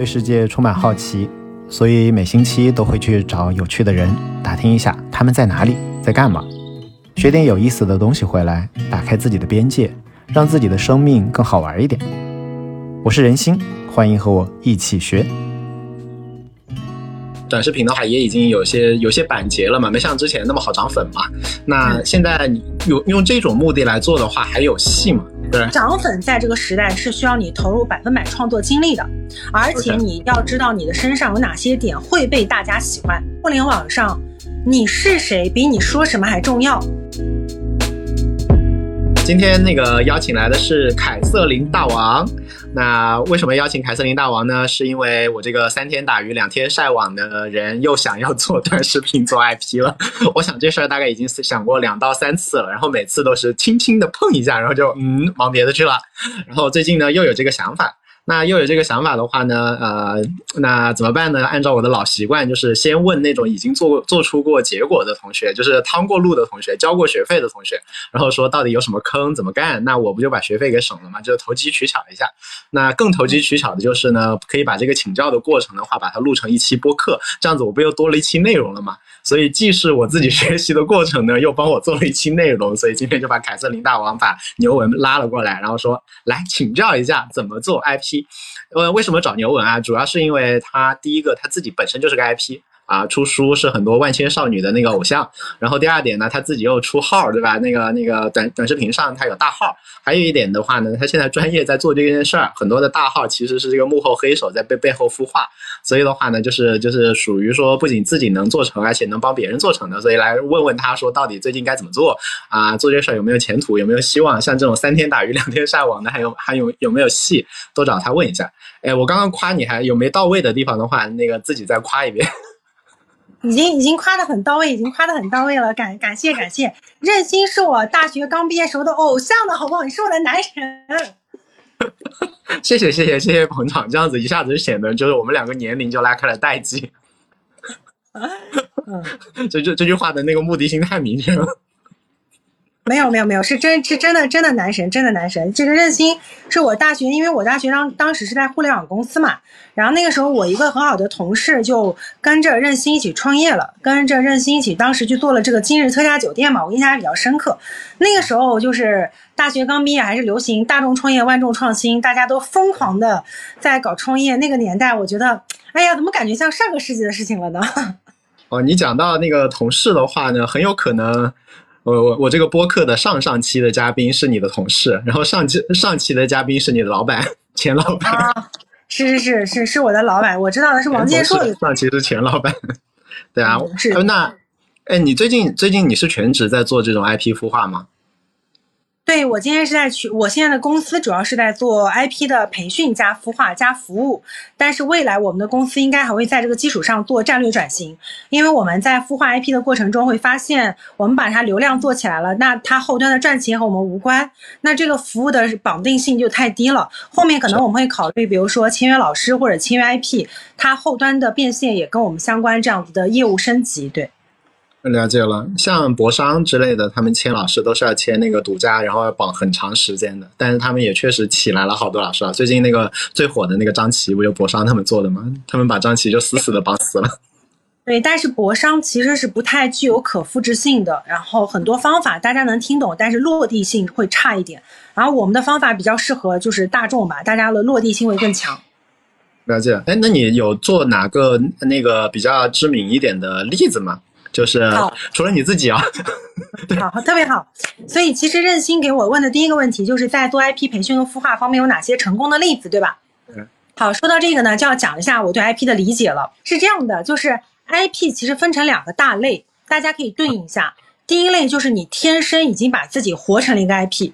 对世界充满好奇，所以每星期都会去找有趣的人打听一下他们在哪里，在干嘛，学点有意思的东西回来，打开自己的边界，让自己的生命更好玩一点。我是人心，欢迎和我一起学。短视频的话也已经有些有些板结了嘛，没像之前那么好涨粉嘛。那现在你用用这种目的来做的话，还有戏吗？对，涨粉在这个时代是需要你投入百分百创作精力的，而且你要知道你的身上有哪些点会被大家喜欢。互联网上，你是谁比你说什么还重要。今天那个邀请来的是凯瑟琳大王。那为什么邀请凯瑟琳大王呢？是因为我这个三天打鱼两天晒网的人又想要做短视频做 IP 了。我想这事儿大概已经想过两到三次了，然后每次都是轻轻的碰一下，然后就嗯忙别的去了。然后最近呢又有这个想法。那又有这个想法的话呢，呃，那怎么办呢？按照我的老习惯，就是先问那种已经做做出过结果的同学，就是趟过路的同学，交过学费的同学，然后说到底有什么坑，怎么干？那我不就把学费给省了吗？就投机取巧一下。那更投机取巧的就是呢，可以把这个请教的过程的话，把它录成一期播客，这样子我不又多了一期内容了吗？所以既是我自己学习的过程呢，又帮我做了一期内容。所以今天就把凯瑟琳大王把牛文拉了过来，然后说来请教一下怎么做 IP。呃，为什么找牛文啊？主要是因为他第一个他自己本身就是个 IP。啊，出书是很多万千少女的那个偶像。然后第二点呢，他自己又出号，对吧？那个那个短短视频上他有大号。还有一点的话呢，他现在专业在做这件事儿。很多的大号其实是这个幕后黑手在背背后孵化。所以的话呢，就是就是属于说不仅自己能做成，而且能帮别人做成的。所以来问问他说，到底最近该怎么做啊？做这事儿有没有前途？有没有希望？像这种三天打鱼两天晒网的，还有还有有没有戏？都找他问一下。哎，我刚刚夸你还有没到位的地方的话，那个自己再夸一遍。已经已经夸的很到位，已经夸的很到位了，感感谢感谢。任心是我大学刚毕业时候的偶像的好不好？你是我的男神。谢谢谢谢谢谢捧场，这样子一下子就显得就是我们两个年龄就拉开了代际。这这这句话的那个目的性太明确了。没有没有没有，是真是真的真的男神，真的男神。这个任鑫是我大学，因为我大学当当时是在互联网公司嘛，然后那个时候我一个很好的同事就跟着任鑫一起创业了，跟着任鑫一起当时去做了这个今日特价酒店嘛，我印象还比较深刻。那个时候就是大学刚毕业，还是流行大众创业万众创新，大家都疯狂的在搞创业。那个年代，我觉得，哎呀，怎么感觉像上个世纪的事情了呢？哦，你讲到那个同事的话呢，很有可能。我我我这个播客的上上期的嘉宾是你的同事，然后上期上期的嘉宾是你的老板，钱老板。啊，是是是是是我的老板，我知道的是王建硕。上期是钱老板，对啊，是那，哎，你最近最近你是全职在做这种 IP 孵化吗？对我今天是在去，我现在的公司主要是在做 IP 的培训加孵化加服务，但是未来我们的公司应该还会在这个基础上做战略转型，因为我们在孵化 IP 的过程中会发现，我们把它流量做起来了，那它后端的赚钱和我们无关，那这个服务的绑定性就太低了，后面可能我们会考虑，比如说签约老师或者签约 IP，它后端的变现也跟我们相关，这样子的业务升级，对。了解了，像博商之类的，他们签老师都是要签那个独家，然后要绑很长时间的。但是他们也确实起来了好多老师啊。最近那个最火的那个张琪，不就博商他们做的吗？他们把张琪就死死的绑死了。对，但是博商其实是不太具有可复制性的，然后很多方法大家能听懂，但是落地性会差一点。然后我们的方法比较适合就是大众吧，大家的落地性会更强。了解。哎，那你有做哪个那个比较知名一点的例子吗？就是除了你自己啊，好，特别好。所以其实任心给我问的第一个问题，就是在做 IP 培训和孵化方面有哪些成功的例子，对吧？嗯。好，说到这个呢，就要讲一下我对 IP 的理解了。是这样的，就是 IP 其实分成两个大类，大家可以对应一下。第一类就是你天生已经把自己活成了一个 IP。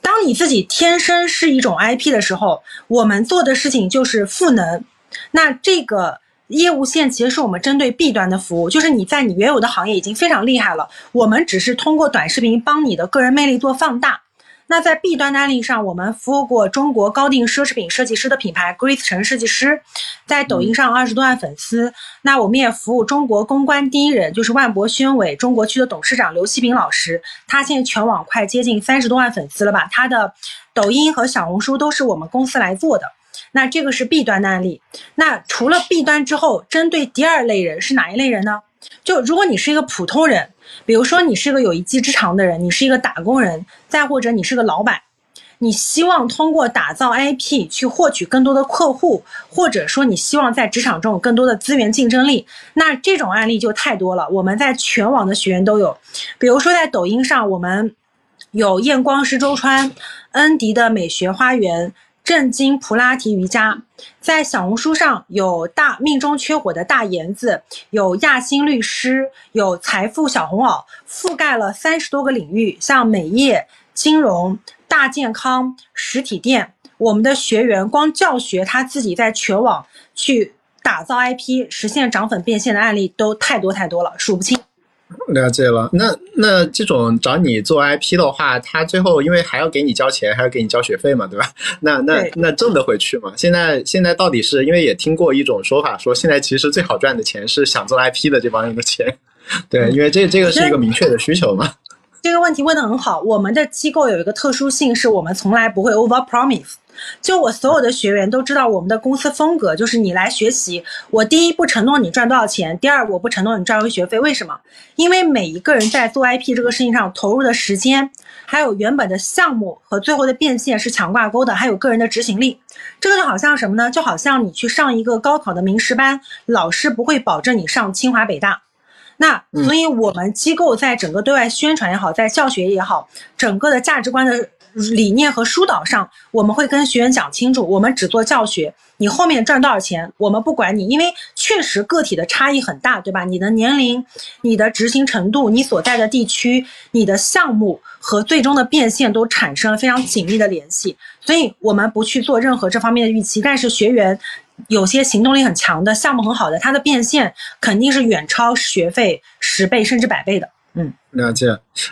当你自己天生是一种 IP 的时候，我们做的事情就是赋能。那这个。业务线其实是我们针对 B 端的服务，就是你在你原有的行业已经非常厉害了，我们只是通过短视频帮你的个人魅力做放大。那在 B 端的案例上，我们服务过中国高定奢侈品设计师的品牌 Grace 陈设计师，在抖音上二十多万粉丝。那我们也服务中国公关第一人，就是万博宣委中国区的董事长刘希平老师，他现在全网快接近三十多万粉丝了吧？他的抖音和小红书都是我们公司来做的。那这个是 B 端的案例。那除了 B 端之后，针对第二类人是哪一类人呢？就如果你是一个普通人，比如说你是个有一技之长的人，你是一个打工人，再或者你是个老板，你希望通过打造 IP 去获取更多的客户，或者说你希望在职场中有更多的资源竞争力，那这种案例就太多了。我们在全网的学员都有，比如说在抖音上，我们有验光师周川、恩迪的美学花园。正经普拉提瑜伽，在小红书上有大命中缺火的大颜子，有亚新律师，有财富小红袄，覆盖了三十多个领域，像美业、金融、大健康、实体店。我们的学员光教学他自己在全网去打造 IP，实现涨粉变现的案例都太多太多了，数不清。了解了，那那这种找你做 IP 的话，他最后因为还要给你交钱，还要给你交学费嘛，对吧？那那那挣得回去吗？现在现在到底是因为也听过一种说法，说现在其实最好赚的钱是想做 IP 的这帮人的钱，对，因为这这个是一个明确的需求嘛。这个问题问的很好，我们的机构有一个特殊性，是我们从来不会 over promise。就我所有的学员都知道我们的公司风格，就是你来学习，我第一不承诺你赚多少钱，第二我不承诺你赚回学费。为什么？因为每一个人在做 IP 这个事情上投入的时间，还有原本的项目和最后的变现是强挂钩的，还有个人的执行力。这个就好像什么呢？就好像你去上一个高考的名师班，老师不会保证你上清华北大。那所以我们机构在整个对外宣传也好，在教学也好，整个的价值观的。理念和疏导上，我们会跟学员讲清楚，我们只做教学，你后面赚多少钱，我们不管你，因为确实个体的差异很大，对吧？你的年龄、你的执行程度、你所在的地区、你的项目和最终的变现都产生了非常紧密的联系，所以我们不去做任何这方面的预期。但是学员有些行动力很强的项目很好的，他的变现肯定是远超学费十倍甚至百倍的。嗯，了解。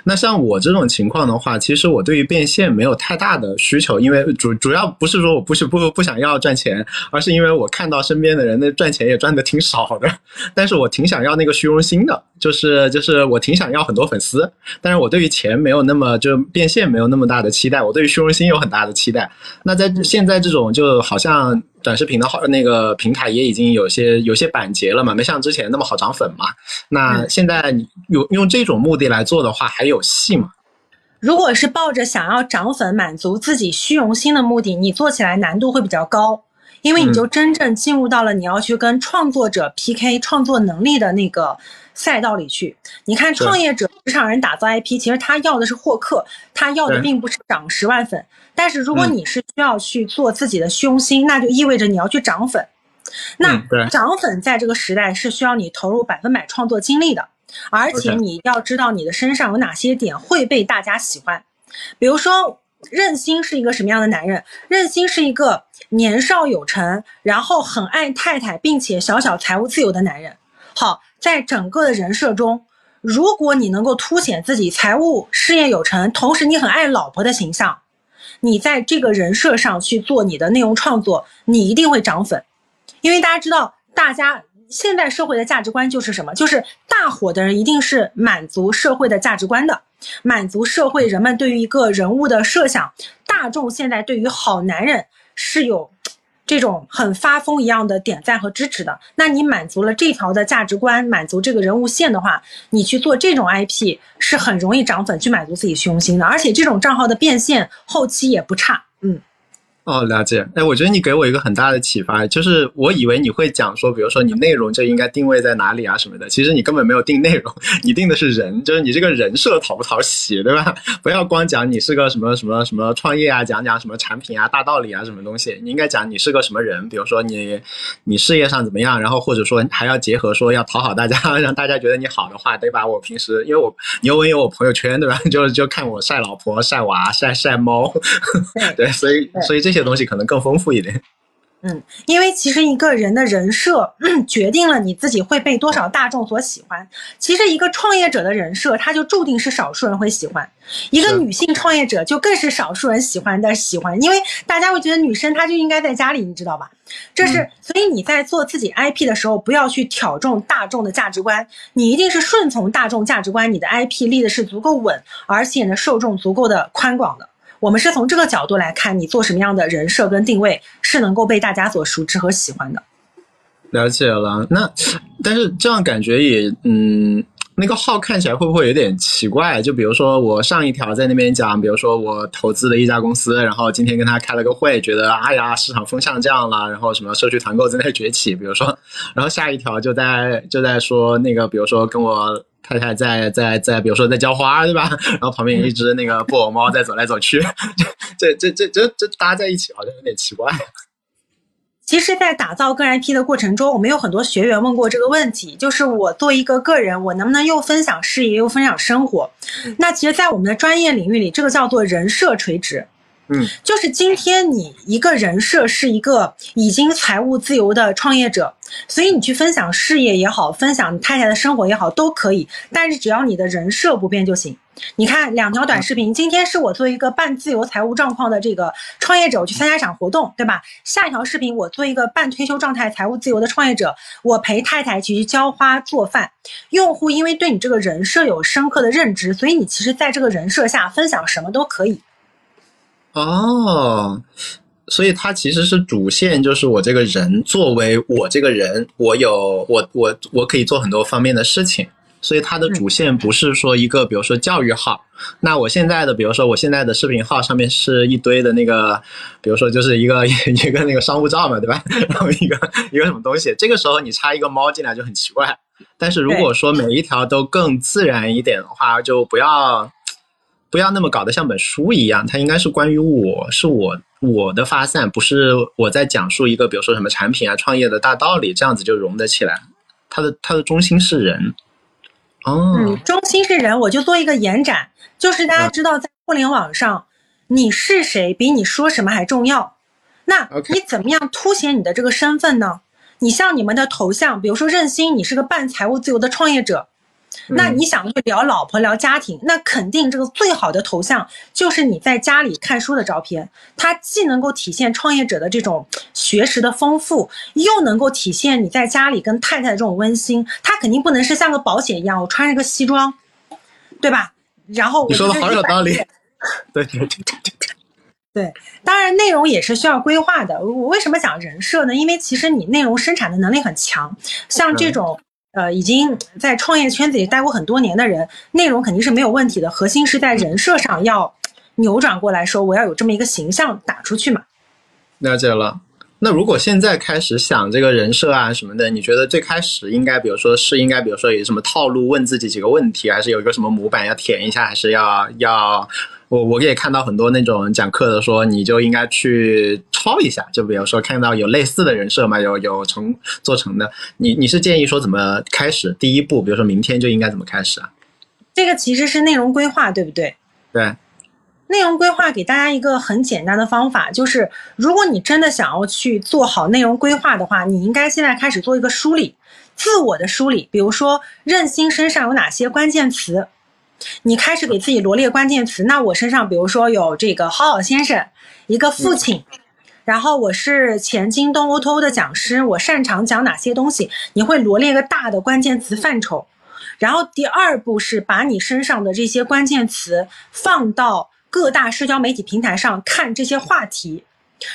那像我这种情况的话，其实我对于变现没有太大的需求，因为主主要不是说我不是不不想要赚钱，而是因为我看到身边的人那赚钱也赚的挺少的，但是我挺想要那个虚荣心的，就是就是我挺想要很多粉丝，但是我对于钱没有那么就变现没有那么大的期待，我对于虚荣心有很大的期待。那在现在这种就好像短视频的好那个平台也已经有些有些板结了嘛，没像之前那么好涨粉嘛。那现在你用用这种目的来做的话，还有戏吗？如果是抱着想要涨粉、满足自己虚荣心的目的，你做起来难度会比较高，因为你就真正进入到了你要去跟创作者 PK 创作能力的那个赛道里去。你看，创业者、职场人打造 IP，其实他要的是获客，他要的并不是涨十万粉。但是如果你是需要去做自己的虚荣心，那就意味着你要去涨粉。那涨粉在这个时代是需要你投入百分百创作精力的。而且你要知道你的身上有哪些点会被大家喜欢，比如说任心是一个什么样的男人？任心是一个年少有成，然后很爱太太，并且小小财务自由的男人。好，在整个的人设中，如果你能够凸显自己财务事业有成，同时你很爱老婆的形象，你在这个人设上去做你的内容创作，你一定会涨粉，因为大家知道大家。现在社会的价值观就是什么？就是大火的人一定是满足社会的价值观的，满足社会人们对于一个人物的设想。大众现在对于好男人是有这种很发疯一样的点赞和支持的。那你满足了这条的价值观，满足这个人物线的话，你去做这种 IP 是很容易涨粉，去满足自己虚荣心的。而且这种账号的变现后期也不差，嗯。哦，了解。哎，我觉得你给我一个很大的启发，就是我以为你会讲说，比如说你内容就应该定位在哪里啊什么的，其实你根本没有定内容，你定的是人，就是你这个人设讨不讨喜，对吧？不要光讲你是个什么什么什么创业啊，讲讲什么产品啊、大道理啊什么东西，你应该讲你是个什么人，比如说你你事业上怎么样，然后或者说还要结合说要讨好大家，让大家觉得你好的话，得把我平时因为我你又有我朋友圈，对吧？就就看我晒老婆、晒娃、晒晒猫，对，所以所以这。这些东西可能更丰富一点。嗯，因为其实一个人的人设决定了你自己会被多少大众所喜欢。其实一个创业者的人设，他就注定是少数人会喜欢。一个女性创业者就更是少数人喜欢的喜欢，因为大家会觉得女生她就应该在家里，你知道吧？这是所以你在做自己 IP 的时候，不要去挑中大众的价值观，你一定是顺从大众价值观，你的 IP 立的是足够稳，而且呢受众足够的宽广的。我们是从这个角度来看，你做什么样的人设跟定位是能够被大家所熟知和喜欢的。了解了，那但是这样感觉也嗯。那个号看起来会不会有点奇怪？就比如说我上一条在那边讲，比如说我投资的一家公司，然后今天跟他开了个会，觉得哎呀市场风向这样了，然后什么社区团购正在崛起，比如说，然后下一条就在就在说那个，比如说跟我太太在在在，比如说在浇花，对吧？然后旁边有一只那个布偶猫在走来走去，这这这这这搭在一起好像有点奇怪。其实，在打造个人 IP 的过程中，我们有很多学员问过这个问题，就是我做一个个人，我能不能又分享事业又分享生活？那其实，在我们的专业领域里，这个叫做人设垂直。嗯，就是今天你一个人设是一个已经财务自由的创业者，所以你去分享事业也好，分享你太太的生活也好，都可以。但是只要你的人设不变就行。你看两条短视频，今天是我做一个半自由财务状况的这个创业者，我去参加一场活动，对吧？下一条视频我做一个半退休状态财务自由的创业者，我陪太太去浇花做饭。用户因为对你这个人设有深刻的认知，所以你其实在这个人设下分享什么都可以。哦，所以它其实是主线，就是我这个人作为我这个人，我有我我我可以做很多方面的事情。所以它的主线不是说一个，比如说教育号。那我现在的，比如说我现在的视频号上面是一堆的那个，比如说就是一个 一个那个商务照嘛，对吧？然后一个一个什么东西，这个时候你插一个猫进来就很奇怪。但是如果说每一条都更自然一点的话，就不要不要那么搞得像本书一样，它应该是关于我是我我的发散，不是我在讲述一个比如说什么产品啊、创业的大道理，这样子就融得起来。它的它的中心是人。哦，嗯，中心是人，我就做一个延展，就是大家知道，在互联网上，你是谁比你说什么还重要。那你怎么样凸显你的这个身份呢？你像你们的头像，比如说任鑫，你是个半财务自由的创业者。那你想去聊老婆聊家庭，那肯定这个最好的头像就是你在家里看书的照片。它既能够体现创业者的这种学识的丰富，又能够体现你在家里跟太太的这种温馨。它肯定不能是像个保险一样，我穿着个西装，对吧？然后你说的好有道理。对对对对对。对，当然内容也是需要规划的。我为什么讲人设呢？因为其实你内容生产的能力很强，像这种。呃，已经在创业圈子里待过很多年的人，内容肯定是没有问题的。核心是在人设上要扭转过来，说我要有这么一个形象打出去嘛。了解了。那如果现在开始想这个人设啊什么的，你觉得最开始应该，比如说是应该，比如说有什么套路，问自己几个问题，还是有一个什么模板要填一下，还是要要？我我也看到很多那种讲课的说，你就应该去抄一下，就比如说看到有类似的人设嘛，有有成做成的，你你是建议说怎么开始？第一步，比如说明天就应该怎么开始啊？这个其实是内容规划，对不对？对，内容规划给大家一个很简单的方法，就是如果你真的想要去做好内容规划的话，你应该现在开始做一个梳理，自我的梳理，比如说任鑫身上有哪些关键词。你开始给自己罗列关键词，那我身上比如说有这个好好先生，一个父亲，然后我是前京东 O2O 的讲师，我擅长讲哪些东西？你会罗列一个大的关键词范畴，然后第二步是把你身上的这些关键词放到各大社交媒体平台上看这些话题，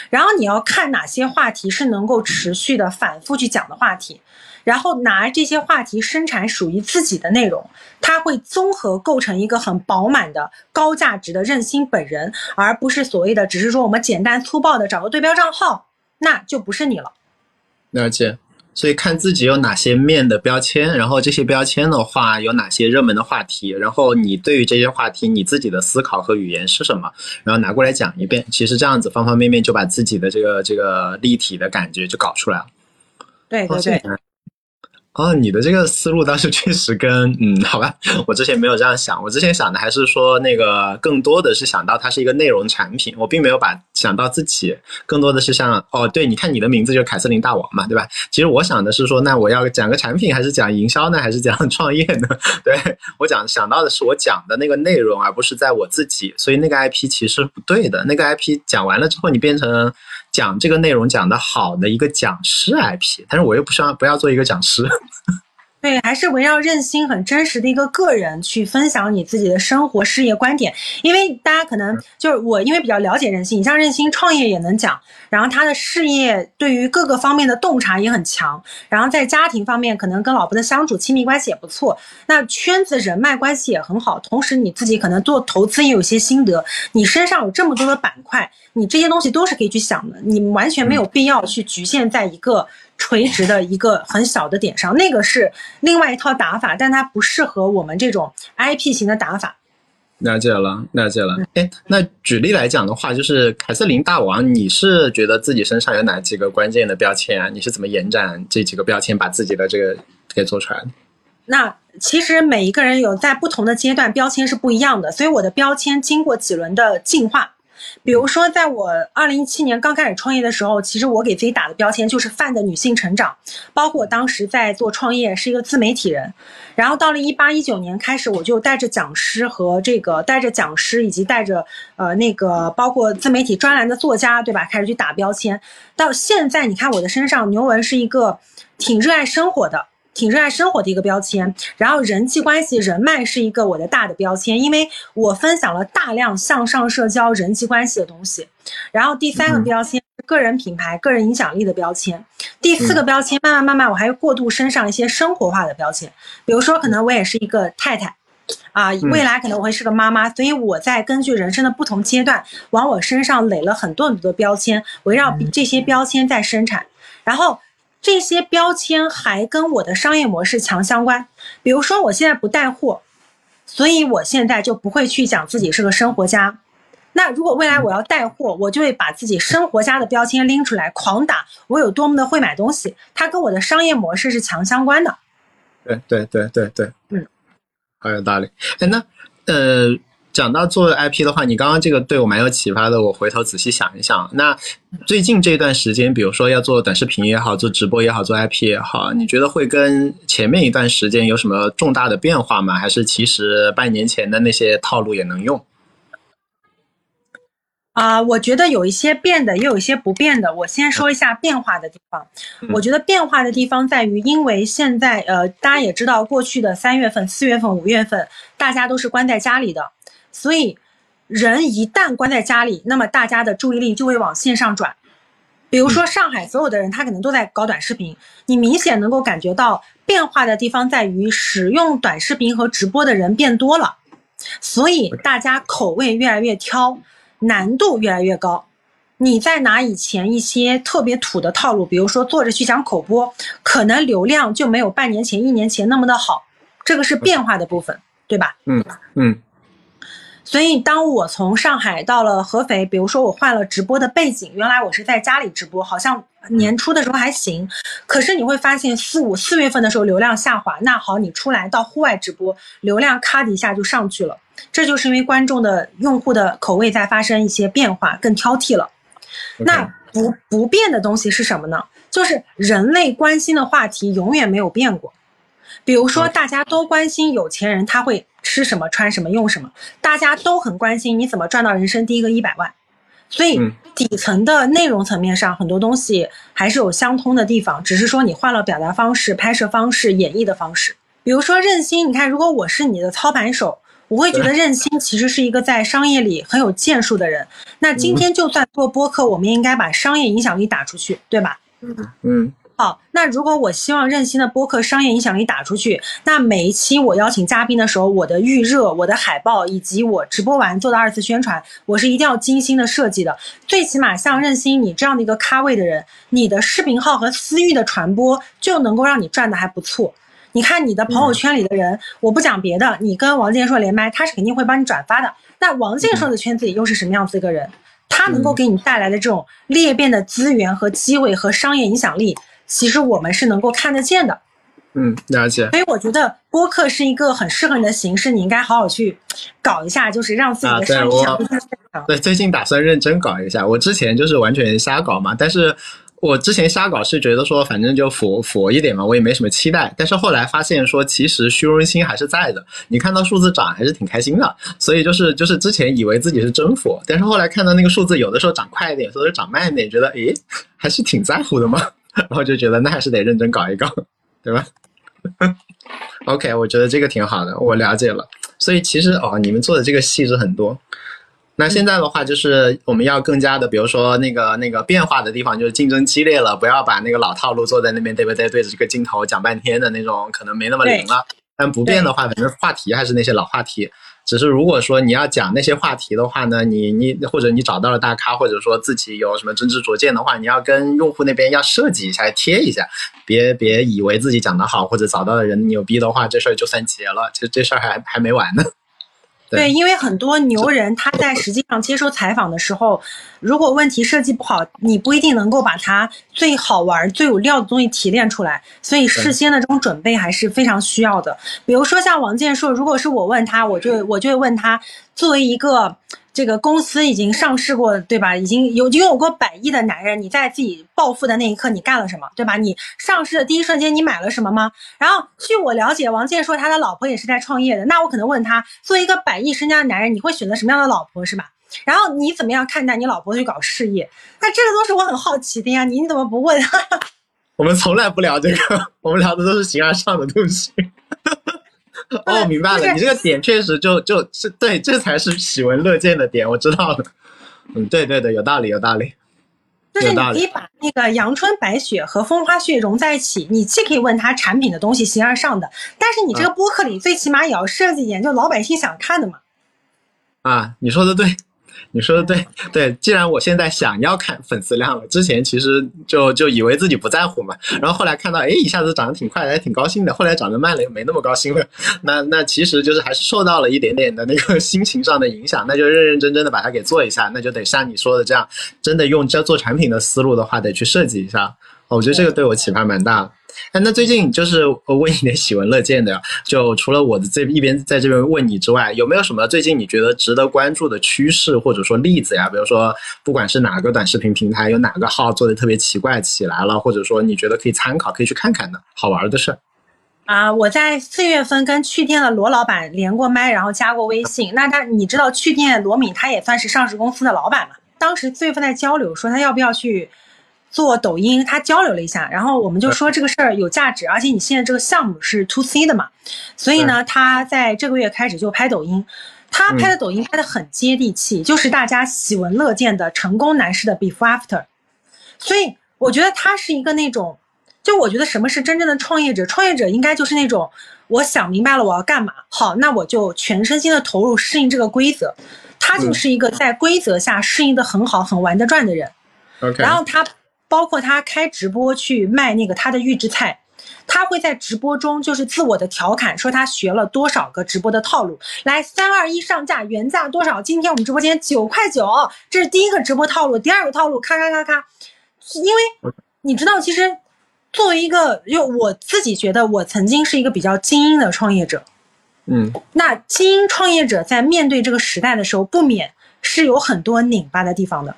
然后你要看哪些话题是能够持续的反复去讲的话题。然后拿这些话题生产属于自己的内容，它会综合构成一个很饱满的高价值的任性本人，而不是所谓的只是说我们简单粗暴的找个对标账号，那就不是你了。了解，所以看自己有哪些面的标签，然后这些标签的话有哪些热门的话题，然后你对于这些话题你自己的思考和语言是什么，然后拿过来讲一遍，其实这样子方方面面就把自己的这个这个立体的感觉就搞出来了。对对对。哦，你的这个思路倒是确实跟嗯，好吧，我之前没有这样想，我之前想的还是说那个更多的是想到它是一个内容产品，我并没有把想到自己，更多的是像哦，对，你看你的名字就是凯瑟琳大王嘛，对吧？其实我想的是说，那我要讲个产品，还是讲营销呢，还是讲 创业呢？对我讲想到的是我讲的那个内容，而不是在我自己，所以那个 IP 其实不对的，那个 IP 讲完了之后，你变成。讲这个内容讲的好的一个讲师 IP，但是我又不希望不要做一个讲师。对，还是围绕任心很真实的一个个人去分享你自己的生活、事业观点。因为大家可能就是我，因为比较了解任心，你像任心创业也能讲，然后他的事业对于各个方面的洞察也很强，然后在家庭方面可能跟老婆的相处亲密关系也不错，那圈子人脉关系也很好。同时你自己可能做投资也有些心得，你身上有这么多的板块，你这些东西都是可以去想的，你完全没有必要去局限在一个。垂直的一个很小的点上，那个是另外一套打法，但它不适合我们这种 IP 型的打法。了解了，了解了。哎，那举例来讲的话，就是凯瑟琳大王，你是觉得自己身上有哪几个关键的标签啊？你是怎么延展这几个标签，把自己的这个给做出来的？那其实每一个人有在不同的阶段标签是不一样的，所以我的标签经过几轮的进化。比如说，在我二零一七年刚开始创业的时候，其实我给自己打的标签就是泛的女性成长，包括我当时在做创业是一个自媒体人。然后到了一八一九年开始，我就带着讲师和这个带着讲师以及带着呃那个包括自媒体专栏的作家，对吧？开始去打标签。到现在，你看我的身上，牛文是一个挺热爱生活的。挺热爱生活的一个标签，然后人际关系、人脉是一个我的大的标签，因为我分享了大量向上社交、人际关系的东西。然后第三个标签是个人品牌、个人影响力的标签。第四个标签，慢慢慢慢，我还过度身上一些生活化的标签，比如说可能我也是一个太太，啊，未来可能我会是个妈妈，所以我在根据人生的不同阶段，往我身上垒了很多很多的标签，围绕这些标签在生产，然后。这些标签还跟我的商业模式强相关，比如说我现在不带货，所以我现在就不会去讲自己是个生活家。那如果未来我要带货，我就会把自己生活家的标签拎出来狂打，我有多么的会买东西，它跟我的商业模式是强相关的。对对对对对，嗯，好有道理。哎，那呃。讲到做 IP 的话，你刚刚这个对我蛮有启发的。我回头仔细想一想，那最近这段时间，比如说要做短视频也好，做直播也好，做 IP 也好，你觉得会跟前面一段时间有什么重大的变化吗？还是其实半年前的那些套路也能用？啊，我觉得有一些变的，也有一些不变的。我先说一下变化的地方。我觉得变化的地方在于，因为现在呃，大家也知道，过去的三月份、四月份、五月份，大家都是关在家里的。所以，人一旦关在家里，那么大家的注意力就会往线上转。比如说，上海所有的人他可能都在搞短视频，你明显能够感觉到变化的地方在于，使用短视频和直播的人变多了，所以大家口味越来越挑，难度越来越高。你再拿以前一些特别土的套路，比如说坐着去讲口播，可能流量就没有半年前、一年前那么的好。这个是变化的部分，对吧？嗯嗯。所以，当我从上海到了合肥，比如说我换了直播的背景，原来我是在家里直播，好像年初的时候还行，可是你会发现四五四月份的时候流量下滑，那好，你出来到户外直播，流量咔的一下就上去了，这就是因为观众的用户的口味在发生一些变化，更挑剔了。那不不变的东西是什么呢？就是人类关心的话题永远没有变过，比如说大家都关心有钱人他会。吃什么穿什么用什么，大家都很关心你怎么赚到人生第一个一百万，所以底层的内容层面上很多东西还是有相通的地方，只是说你换了表达方式、拍摄方式、演绎的方式。比如说任心，你看，如果我是你的操盘手，我会觉得任心其实是一个在商业里很有建树的人。那今天就算做播客，我们应该把商业影响力打出去，对吧？嗯嗯。好，那如果我希望任心的播客商业影响力打出去，那每一期我邀请嘉宾的时候，我的预热、我的海报以及我直播完做的二次宣传，我是一定要精心的设计的。最起码像任心你这样的一个咖位的人，你的视频号和私域的传播就能够让你赚的还不错。你看你的朋友圈里的人，我不讲别的，你跟王建硕连麦，他是肯定会帮你转发的。那王建硕的圈子里又是什么样子一个人？他能够给你带来的这种裂变的资源和机会和商业影响力。其实我们是能够看得见的，嗯，了解。所以我觉得播客是一个很适合你的形式，你应该好好去搞一下，就是让自己的声音响对，最近打算认真搞一下。我之前就是完全瞎搞嘛，但是我之前瞎搞是觉得说反正就佛佛一点嘛，我也没什么期待。但是后来发现说，其实虚荣心还是在的。你看到数字涨还是挺开心的，所以就是就是之前以为自己是真佛，但是后来看到那个数字有的时候涨快一点，有的时候涨慢一点，觉得诶还是挺在乎的嘛。然后就觉得那还是得认真搞一搞，对吧？OK，我觉得这个挺好的，我了解了。所以其实哦，你们做的这个细致很多。那现在的话，就是我们要更加的，比如说那个那个变化的地方，就是竞争激烈了，不要把那个老套路坐在那边，对不对？对着这个镜头讲半天的那种，可能没那么灵了。但不变的话，反正话题还是那些老话题。只是如果说你要讲那些话题的话呢，你你或者你找到了大咖，或者说自己有什么真知灼见的话，你要跟用户那边要设计一下，贴一下，别别以为自己讲得好或者找到的人牛逼的话，这事儿就算结了。其实这事儿还还没完呢。对，因为很多牛人他在实际上接受采访的时候，如果问题设计不好，你不一定能够把它最好玩、最有料的东西提炼出来。所以事先的这种准备还是非常需要的。比如说像王建硕，如果是我问他，我就我就会问他，作为一个。这个公司已经上市过，对吧？已经有拥有过百亿的男人，你在自己暴富的那一刻，你干了什么，对吧？你上市的第一瞬间，你买了什么吗？然后，据我了解，王健说他的老婆也是在创业的。那我可能问他，作为一个百亿身家的男人，你会选择什么样的老婆，是吧？然后你怎么样看待你老婆去搞事业？那这个都是我很好奇的呀，你你怎么不问？我们从来不聊这个，我们聊的都是形而上的东西。哦，明白了，你这个点确实就就是对，这才是喜闻乐见的点，我知道了。嗯，对对对，有道理，有道理。就是你可以把那个阳春白雪和风花雪月融在一起，你既可以问他产品的东西形而上的，但是你这个播客里最起码也要设计一点，就老百姓想看的嘛。啊，你说的对。你说的对，对，既然我现在想要看粉丝量了，之前其实就就以为自己不在乎嘛，然后后来看到，哎，一下子涨得挺快，还挺高兴的，后来涨得慢了，又没那么高兴了，那那其实就是还是受到了一点点的那个 心情上的影响，那就认认真真的把它给做一下，那就得像你说的这样，真的用这做产品的思路的话，得去设计一下，我觉得这个对。我启发蛮大。哎，那最近就是问一点喜闻乐见的，就除了我的这一边在这边问你之外，有没有什么最近你觉得值得关注的趋势或者说例子呀？比如说，不管是哪个短视频平台，有哪个号做的特别奇怪起来了，或者说你觉得可以参考、可以去看看的好玩的事儿。啊，我在四月份跟趣店的罗老板连过麦，然后加过微信。那他，你知道趣店罗敏他也算是上市公司的老板嘛？当时四月份在交流，说他要不要去。做抖音，他交流了一下，然后我们就说这个事儿有价值，而且你现在这个项目是 to C 的嘛，所以呢，他在这个月开始就拍抖音，他拍的抖音拍的很接地气，就是大家喜闻乐见的成功男士的 before after，所以我觉得他是一个那种，就我觉得什么是真正的创业者，创业者应该就是那种我想明白了我要干嘛，好，那我就全身心的投入适应这个规则，他就是一个在规则下适应的很好很玩得转的人。然后他。包括他开直播去卖那个他的预制菜，他会在直播中就是自我的调侃，说他学了多少个直播的套路。来，三二一，上架，原价多少？今天我们直播间九块九，这是第一个直播套路。第二个套路，咔咔咔咔。因为你知道，其实作为一个，就我自己觉得我曾经是一个比较精英的创业者，嗯，那精英创业者在面对这个时代的时候，不免是有很多拧巴的地方的。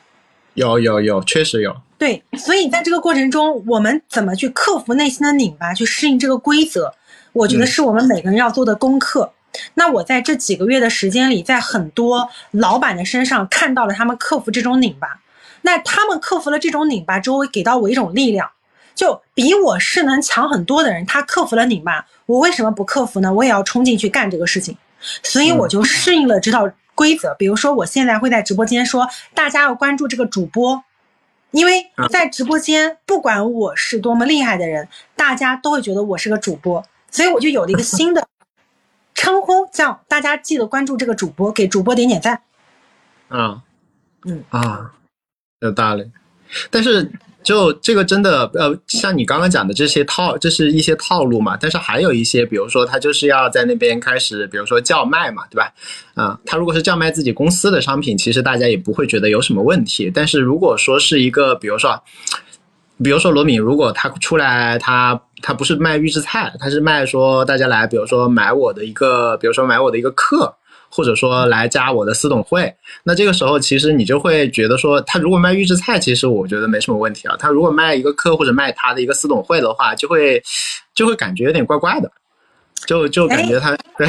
有有有，确实有。对，所以在这个过程中，我们怎么去克服内心的拧巴，去适应这个规则？我觉得是我们每个人要做的功课。那我在这几个月的时间里，在很多老板的身上看到了他们克服这种拧巴。那他们克服了这种拧巴之后，给到我一种力量，就比我势能强很多的人，他克服了拧巴，我为什么不克服呢？我也要冲进去干这个事情。所以我就适应了这套规则。比如说，我现在会在直播间说，大家要关注这个主播。因为在直播间，不管我是多么厉害的人，大家都会觉得我是个主播，所以我就有了一个新的 称呼，叫大家记得关注这个主播，给主播点点赞。啊，嗯啊，有道理，但是。就这个真的，呃，像你刚刚讲的这些套，这是一些套路嘛。但是还有一些，比如说他就是要在那边开始，比如说叫卖嘛，对吧？啊，他如果是叫卖自己公司的商品，其实大家也不会觉得有什么问题。但是如果说是一个，比如说，比如说罗敏，如果他出来，他他不是卖预制菜，他是卖说大家来，比如说买我的一个，比如说买我的一个课。或者说来加我的私董会，那这个时候其实你就会觉得说，他如果卖预制菜，其实我觉得没什么问题啊。他如果卖一个课或者卖他的一个私董会的话，就会就会感觉有点怪怪的，就就感觉他对。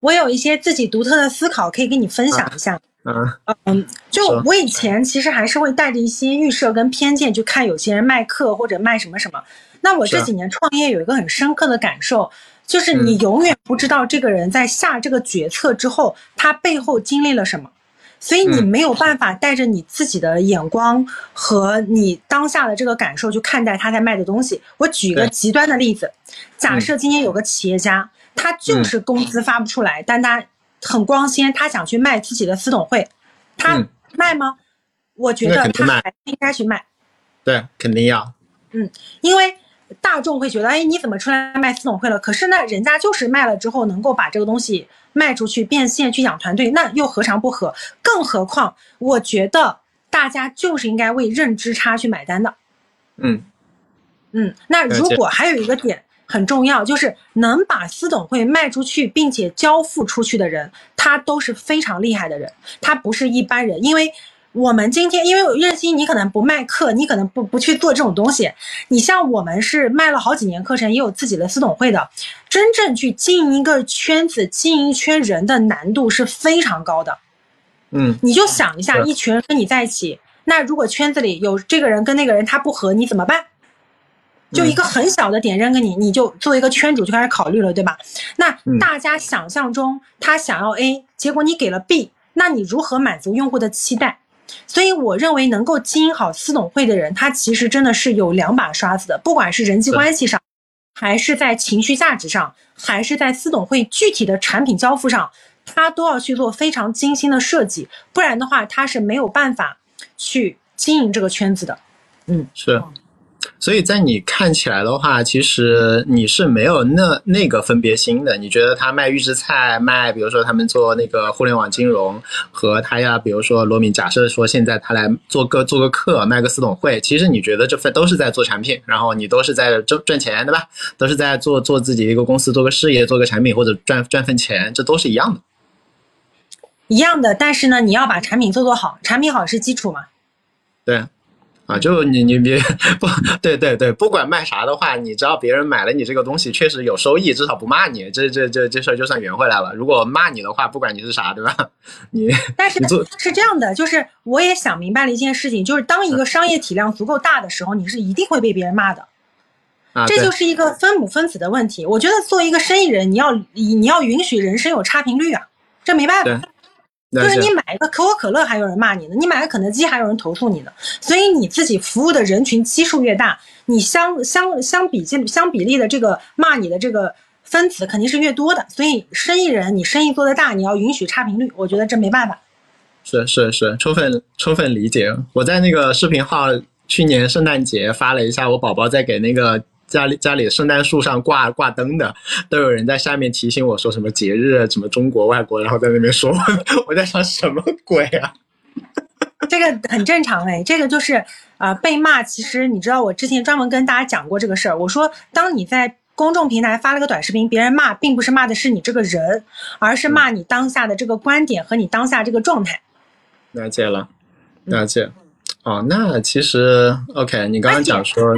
我有一些自己独特的思考可以跟你分享一下。嗯嗯，就我以前其实还是会带着一些预设跟偏见去看有些人卖课或者卖什么什么。那我这几年创业有一个很深刻的感受，就是你永远不知道这个人在下这个决策之后，他背后经历了什么，所以你没有办法带着你自己的眼光和你当下的这个感受去看待他在卖的东西。我举个极端的例子，假设今天有个企业家，他就是工资发不出来，但他很光鲜，他想去卖自己的私董会，他卖吗？我觉得他还应该去卖。对，肯定要。嗯，因为。大众会觉得，哎，你怎么出来卖私董会了？可是呢，人家就是卖了之后能够把这个东西卖出去，变现去养团队，那又何尝不可？更何况，我觉得大家就是应该为认知差去买单的。嗯嗯，那如果还有一个点很重要，就是能把私董会卖出去并且交付出去的人，他都是非常厉害的人，他不是一般人，因为。我们今天，因为任心，你可能不卖课，你可能不不去做这种东西。你像我们是卖了好几年课程，也有自己的私董会的。真正去经营一个圈子、经营一圈人的难度是非常高的。嗯，你就想一下，一群人跟你在一起，那如果圈子里有这个人跟那个人他不合，你怎么办？就一个很小的点扔给你，你就作为一个圈主就开始考虑了，对吧？那大家想象中他想要 A，结果你给了 B，那你如何满足用户的期待？所以我认为能够经营好私董会的人，他其实真的是有两把刷子的，不管是人际关系上，还是在情绪价值上，还是在私董会具体的产品交付上，他都要去做非常精心的设计，不然的话他是没有办法去经营这个圈子的。嗯，是。所以在你看起来的话，其实你是没有那那个分别心的。你觉得他卖预制菜，卖比如说他们做那个互联网金融，和他呀，比如说罗敏，假设说现在他来做个做个课，卖个私董会，其实你觉得这份都是在做产品，然后你都是在赚赚钱，对吧？都是在做做自己一个公司，做个事业，做个产品或者赚赚份钱，这都是一样的。一样的，但是呢，你要把产品做做好，产品好是基础嘛？对。啊，就你你别不对对对，不管卖啥的话，你只要别人买了你这个东西，确实有收益，至少不骂你，这这这这事儿就算圆回来了。如果骂你的话，不管你是啥，对吧？你但是是这样的，就是我也想明白了一件事情，就是当一个商业体量足够大的时候，你是一定会被别人骂的。啊，这就是一个分母分子的问题。我觉得作为一个生意人，你要你要允许人生有差评率啊，这没办法。就是你买一个可口可乐还有人骂你呢，你买个肯德基还有人投诉你呢，所以你自己服务的人群基数越大，你相相相比相相比例的这个骂你的这个分子肯定是越多的。所以生意人你生意做得大，你要允许差评率，我觉得这没办法。是是是，充分充分理解。我在那个视频号去年圣诞节发了一下，我宝宝在给那个。家里家里圣诞树上挂挂灯的，都有人在下面提醒我说什么节日，什么中国外国，然后在那边说，我在想什么鬼啊？这个很正常哎，这个就是啊被骂。其实你知道，我之前专门跟大家讲过这个事儿。我说，当你在公众平台发了个短视频，别人骂，并不是骂的是你这个人，而是骂你当下的这个观点和你当下这个状态。了解了，了解。哦，那其实 OK，你刚刚讲说。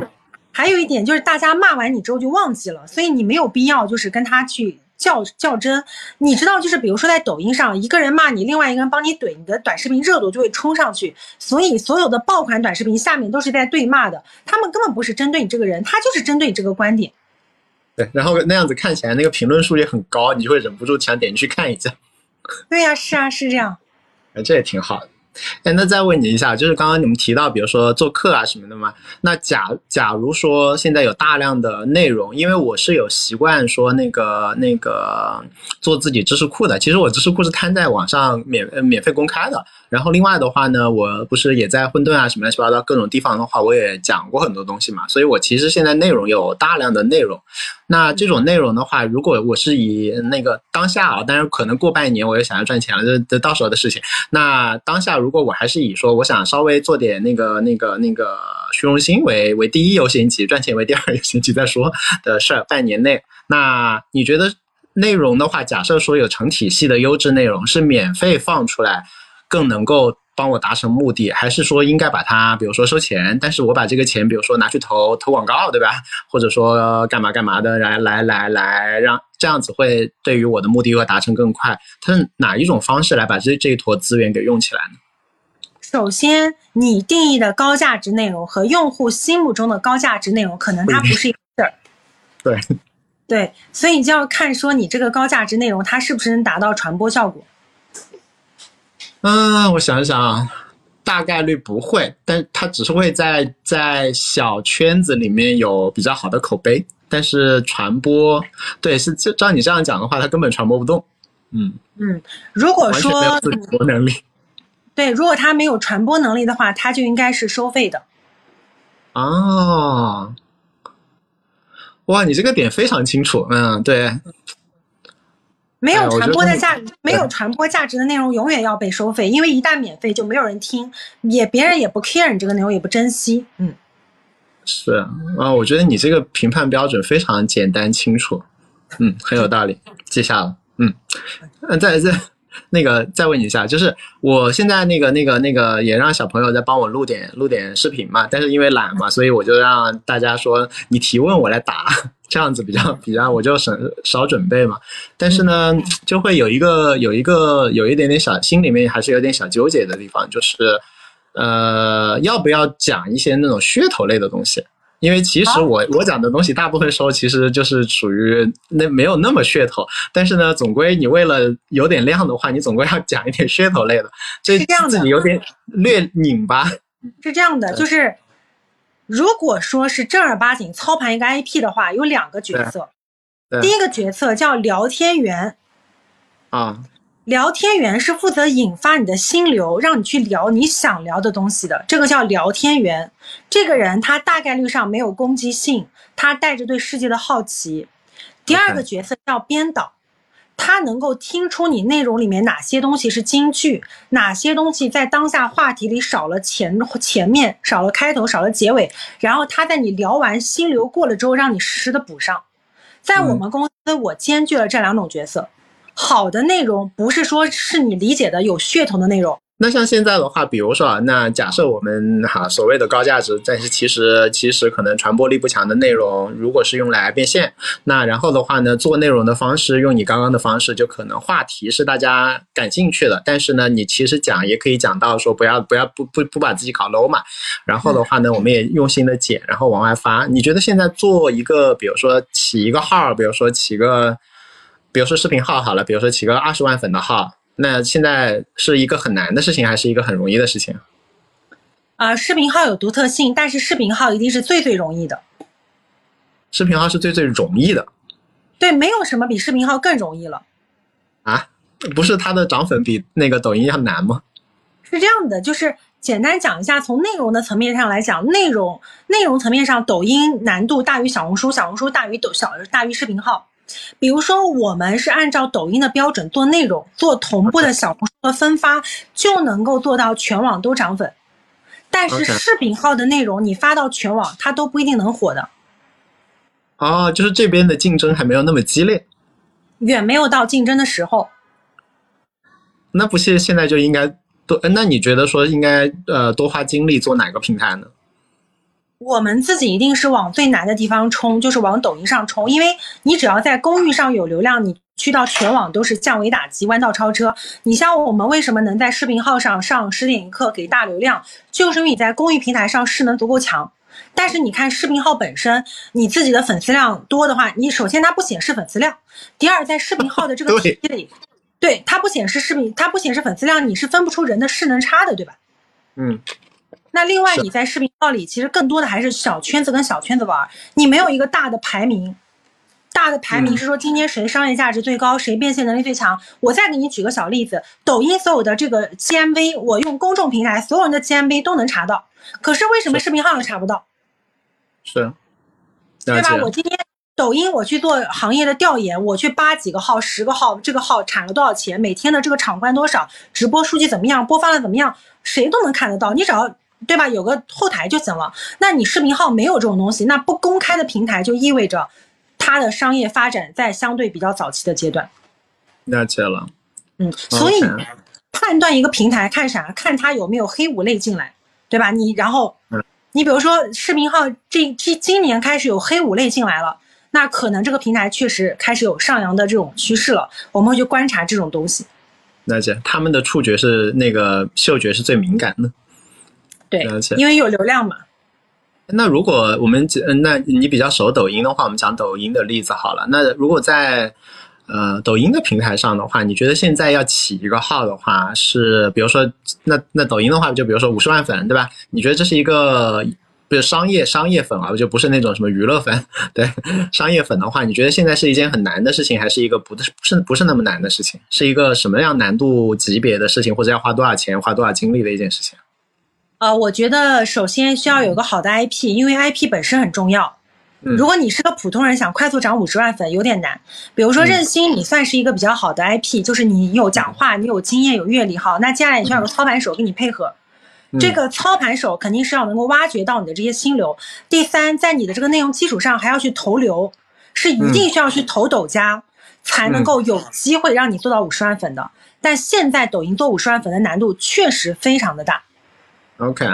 还有一点就是，大家骂完你之后就忘记了，所以你没有必要就是跟他去较较真。你知道，就是比如说在抖音上，一个人骂你，另外一个人帮你怼，你的短视频热度就会冲上去。所以所有的爆款短视频下面都是在对骂的，他们根本不是针对你这个人，他就是针对你这个观点。对，然后那样子看起来那个评论数也很高，你就会忍不住想点进去看一下。对呀，是啊，是这样。哎，这也挺好的。哎，那再问你一下，就是刚刚你们提到，比如说做课啊什么的嘛，那假假如说现在有大量的内容，因为我是有习惯说那个那个做自己知识库的，其实我知识库是摊在网上免免费公开的。然后另外的话呢，我不是也在混沌啊什么乱七八糟各种地方的话，我也讲过很多东西嘛，所以我其实现在内容有大量的内容。那这种内容的话，如果我是以那个当下啊，当然可能过半年我也想要赚钱了，这这到时候的事情。那当下如果我还是以说我想稍微做点那个那个那个虚荣心为为第一优先级，赚钱为第二优先级再说的事儿，半年内，那你觉得内容的话，假设说有成体系的优质内容是免费放出来？更能够帮我达成目的，还是说应该把它，比如说收钱，但是我把这个钱，比如说拿去投投广告，对吧？或者说干嘛干嘛的，来来来来，让这样子会对于我的目的会达成更快。它是哪一种方式来把这这一坨资源给用起来呢？首先，你定义的高价值内容和用户心目中的高价值内容，可能它不是一个事儿。对，对，所以你就要看说你这个高价值内容，它是不是能达到传播效果。嗯，我想想啊，大概率不会，但他只是会在在小圈子里面有比较好的口碑，但是传播，对，是就照你这样讲的话，他根本传播不动。嗯嗯，如果说对，如果他没有传播能力的话，他就应该是收费的。哦。哇，你这个点非常清楚。嗯，对，没有传播的价，没有传播价值的内容永远要被收费，因为一旦免费就没有人听，也别人也不 care 你这个内容，也不珍惜。嗯，是啊，我觉得你这个评判标准非常简单清楚，嗯，很有道理，记下了，嗯，嗯，再再那个再问你一下，就是我现在那个那个那个也让小朋友在帮我录点录点视频嘛，但是因为懒嘛，所以我就让大家说你提问我来答，这样子比较 比较我就省少准备嘛。但是呢，就会有一个有一个有一点点小心里面还是有点小纠结的地方，就是呃，要不要讲一些那种噱头类的东西？因为其实好我我讲的东西，大部分时候其实就是属于那没有那么噱头，但是呢，总归你为了有点量的话，你总归要讲一点噱头类的，这样子你有点略拧巴。是这样的，就是如果说是正儿八经操盘一个 IP 的话，有两个角色。第一个角色叫聊天员，啊，聊天员是负责引发你的心流，让你去聊你想聊的东西的，这个叫聊天员。这个人他大概率上没有攻击性，他带着对世界的好奇。第二个角色叫编导，他能够听出你内容里面哪些东西是金句，哪些东西在当下话题里少了前前面，少了开头，少了结尾，然后他在你聊完心流过了之后，让你实时的补上。在我们公司，我兼具了这两种角色。好的内容不是说是你理解的有噱头的内容，那像现在的话，比如说啊，那假设我们哈所谓的高价值，但是其实其实可能传播力不强的内容，如果是用来变现，那然后的话呢，做内容的方式用你刚刚的方式，就可能话题是大家感兴趣的，但是呢，你其实讲也可以讲到说不要不要不不不把自己搞 low 嘛，然后的话呢，我们也用心的剪，然后往外发。你觉得现在做一个，比如说起一个号，比如说起个，比如说视频号好了，比如说起个二十万粉的号。那现在是一个很难的事情，还是一个很容易的事情？啊、视频号有独特性，但是视频号一定是最最容易的。视频号是最最容易的对，没有什么比视频号更容易了。啊，不是它的涨粉比那个抖音要难吗？是这样的，就是简单讲一下，从内容的层面上来讲，内容内容层面上，抖音难度大于小红书，小红书大于抖小大于视频号。比如说，我们是按照抖音的标准做内容，做同步的小红书的分发，就能够做到全网都涨粉。但是视频号的内容你发到全网，它都不一定能火的，哦，就是这边的竞争还没有那么激烈，远没有到竞争的时候。那不是现在就应该多？呃那你觉得说应该呃多花精力做哪个平台呢？我们自己一定是往最难的地方冲，就是往抖音上冲，因为你只要在公域上有流量，你去到全网都是降维打击、弯道超车。你像我们为什么能在视频号上上十点一刻给大流量，就是因为你在公域平台上势能足够强。但是你看视频号本身，你自己的粉丝量多的话，你首先它不显示粉丝量，第二在视频号的这个体系里，对它不显示视频，它不显示粉丝量，你是分不出人的势能差的，对吧？嗯，那另外，你在视频号里，其实更多的还是小圈子跟小圈子玩儿，你没有一个大的排名。大的排名嗯是说今天谁商业价值最高，谁变现能力最强。我再给你举个小例子，抖音所有的这个 GMV，我用公众平台所有人的 GMV 都能查到，可是为什么视频号上查不到？是，了对吧？我今天抖音我去做行业的调研，我去扒几个号、十个号，这个号产了多少钱，每天的这个场观多少，直播数据怎么样，播放量怎么样，谁都能看得到。你只要对吧，有个后台就行了。那你视频号没有这种东西，那不公开的平台就意味着它的商业发展在相对比较早期的阶段。了解了。嗯，所以判断一个平台看啥？看它有没有黑五类进来，对吧？你然后嗯，你比如说视频号这这今年开始有黑五类进来了，那可能这个平台确实开始有上扬的这种趋势了，我们会去观察这种东西。了解，他们的触觉是那个嗅觉是最敏感的。对了解，因为有流量嘛。那如果我们嗯，那你比较熟抖音的话，我们讲抖音的例子好了。那如果在呃抖音的平台上的话，你觉得现在要起一个号的话，是比如说那那抖音的话，就比如说五十万粉，对吧？你觉得这是一个比如商业商业粉啊，就不是那种什么娱乐粉？对，商业粉的话，你觉得现在是一件很难的事情，还是一个不不是不是那么难的事情？是一个什么样难度级别的事情，或者要花多少钱、花多少精力的一件事情？呃，我觉得首先需要有个好的 IP，因为 IP 本身很重要。嗯如果你是个普通人，想快速涨五十万粉有点难。比如说任鑫，你算是一个比较好的 IP，就是你有讲话，你有经验，有阅历，好，那接下来你需要有个操盘手跟你配合。这个操盘手肯定是要能够挖掘到你的这些心流。第三，在你的这个内容基础上还要去投流，是一定需要去投抖加，才能够有机会让你做到五十万粉的。但现在抖音做五十万粉的难度确实非常的大。OK，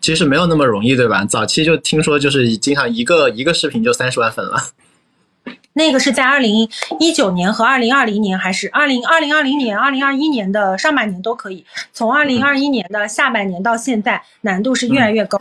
其实没有那么容易，对吧？早期就听说就是经常一个一个视频就三十万粉了。那个是在二零一九年和二零二零年，还是二零二零二零年、二零二一年的上半年都可以。从二零二一年的下半年到现在，难度是越来越高。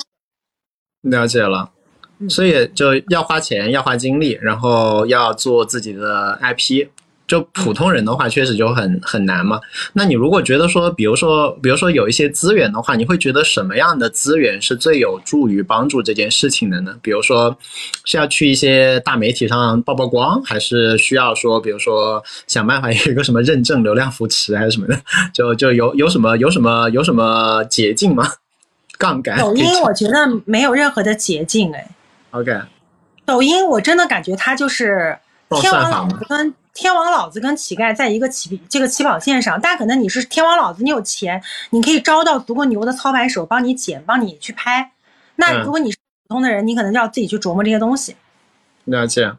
了解了，嗯所以就要花钱，要花精力，然后要做自己的 IP。就普通人的话，确实就很很难嘛。那你如果觉得说，比如说，比如说有一些资源的话，你会觉得什么样的资源是最有助于帮助这件事情的呢？比如说，是要去一些大媒体上曝曝光，还是需要说，比如说想办法有一个什么认证、流量扶持还是什么的？就就有有什么有什么有什么捷径吗？杠杆？抖音我觉得没有任何的捷径，哎，OK，抖音我真的感觉它就是撞天王老子跟天王老子跟乞丐在一个起这个起跑线上，但可能你是天王老子，你有钱，你可以招到足够牛的操盘手帮你剪，帮你去拍。那嗯如果你是普通的人，你可能就要自己去琢磨这些东西。了解。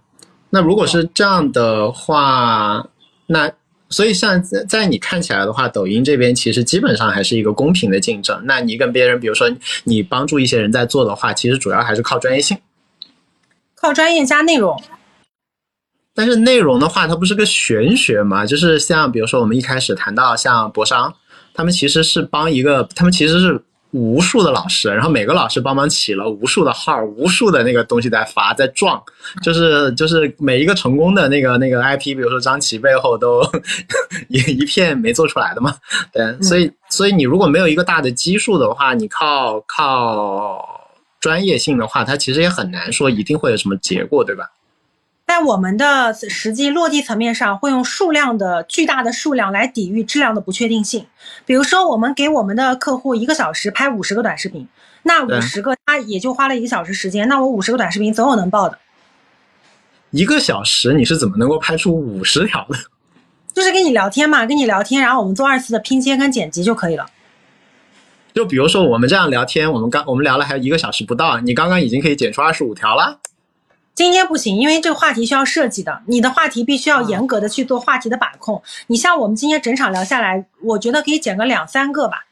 那如果是这样的话，那所以像在在你看起来的话，抖音这边其实基本上还是一个公平的竞争。那你跟别人，比如说你帮助一些人在做的话，其实主要还是靠专业性。靠专业加内容，但是内容的话，它不是个玄学嘛？就是像比如说我们一开始谈到像博商，他们其实是帮一个，他们其实是无数的老师，然后每个老师帮忙起了无数的号，无数的那个东西在发在撞，就是就是每一个成功的那个那个 IP，比如说张琪背后都 一一片没做出来的嘛。对，所以所以你如果没有一个大的基数的话，你靠靠专业性的话，它其实也很难说一定会有什么结果，对吧？在我们的实际落地层面上，会用数量的巨大的数量来抵御质量的不确定性。比如说，我们给我们的客户一个小时拍五十个短视频，那对五十个他也就花了一个小时时间，那我五十个短视频总有能爆的。一个小时你是怎么能够拍出五十条的？就是跟你聊天嘛，跟你聊天，然后我们做二次的拼接跟剪辑就可以了。就比如说我们这样聊天，我们刚我们聊了还有一个小时不到，你刚刚已经可以剪出二十五条了。今天不行，因为这个话题需要设计的，你的话题必须要严格的去做话题的把控。你像我们今天整场聊下来，我觉得可以剪个两三个吧。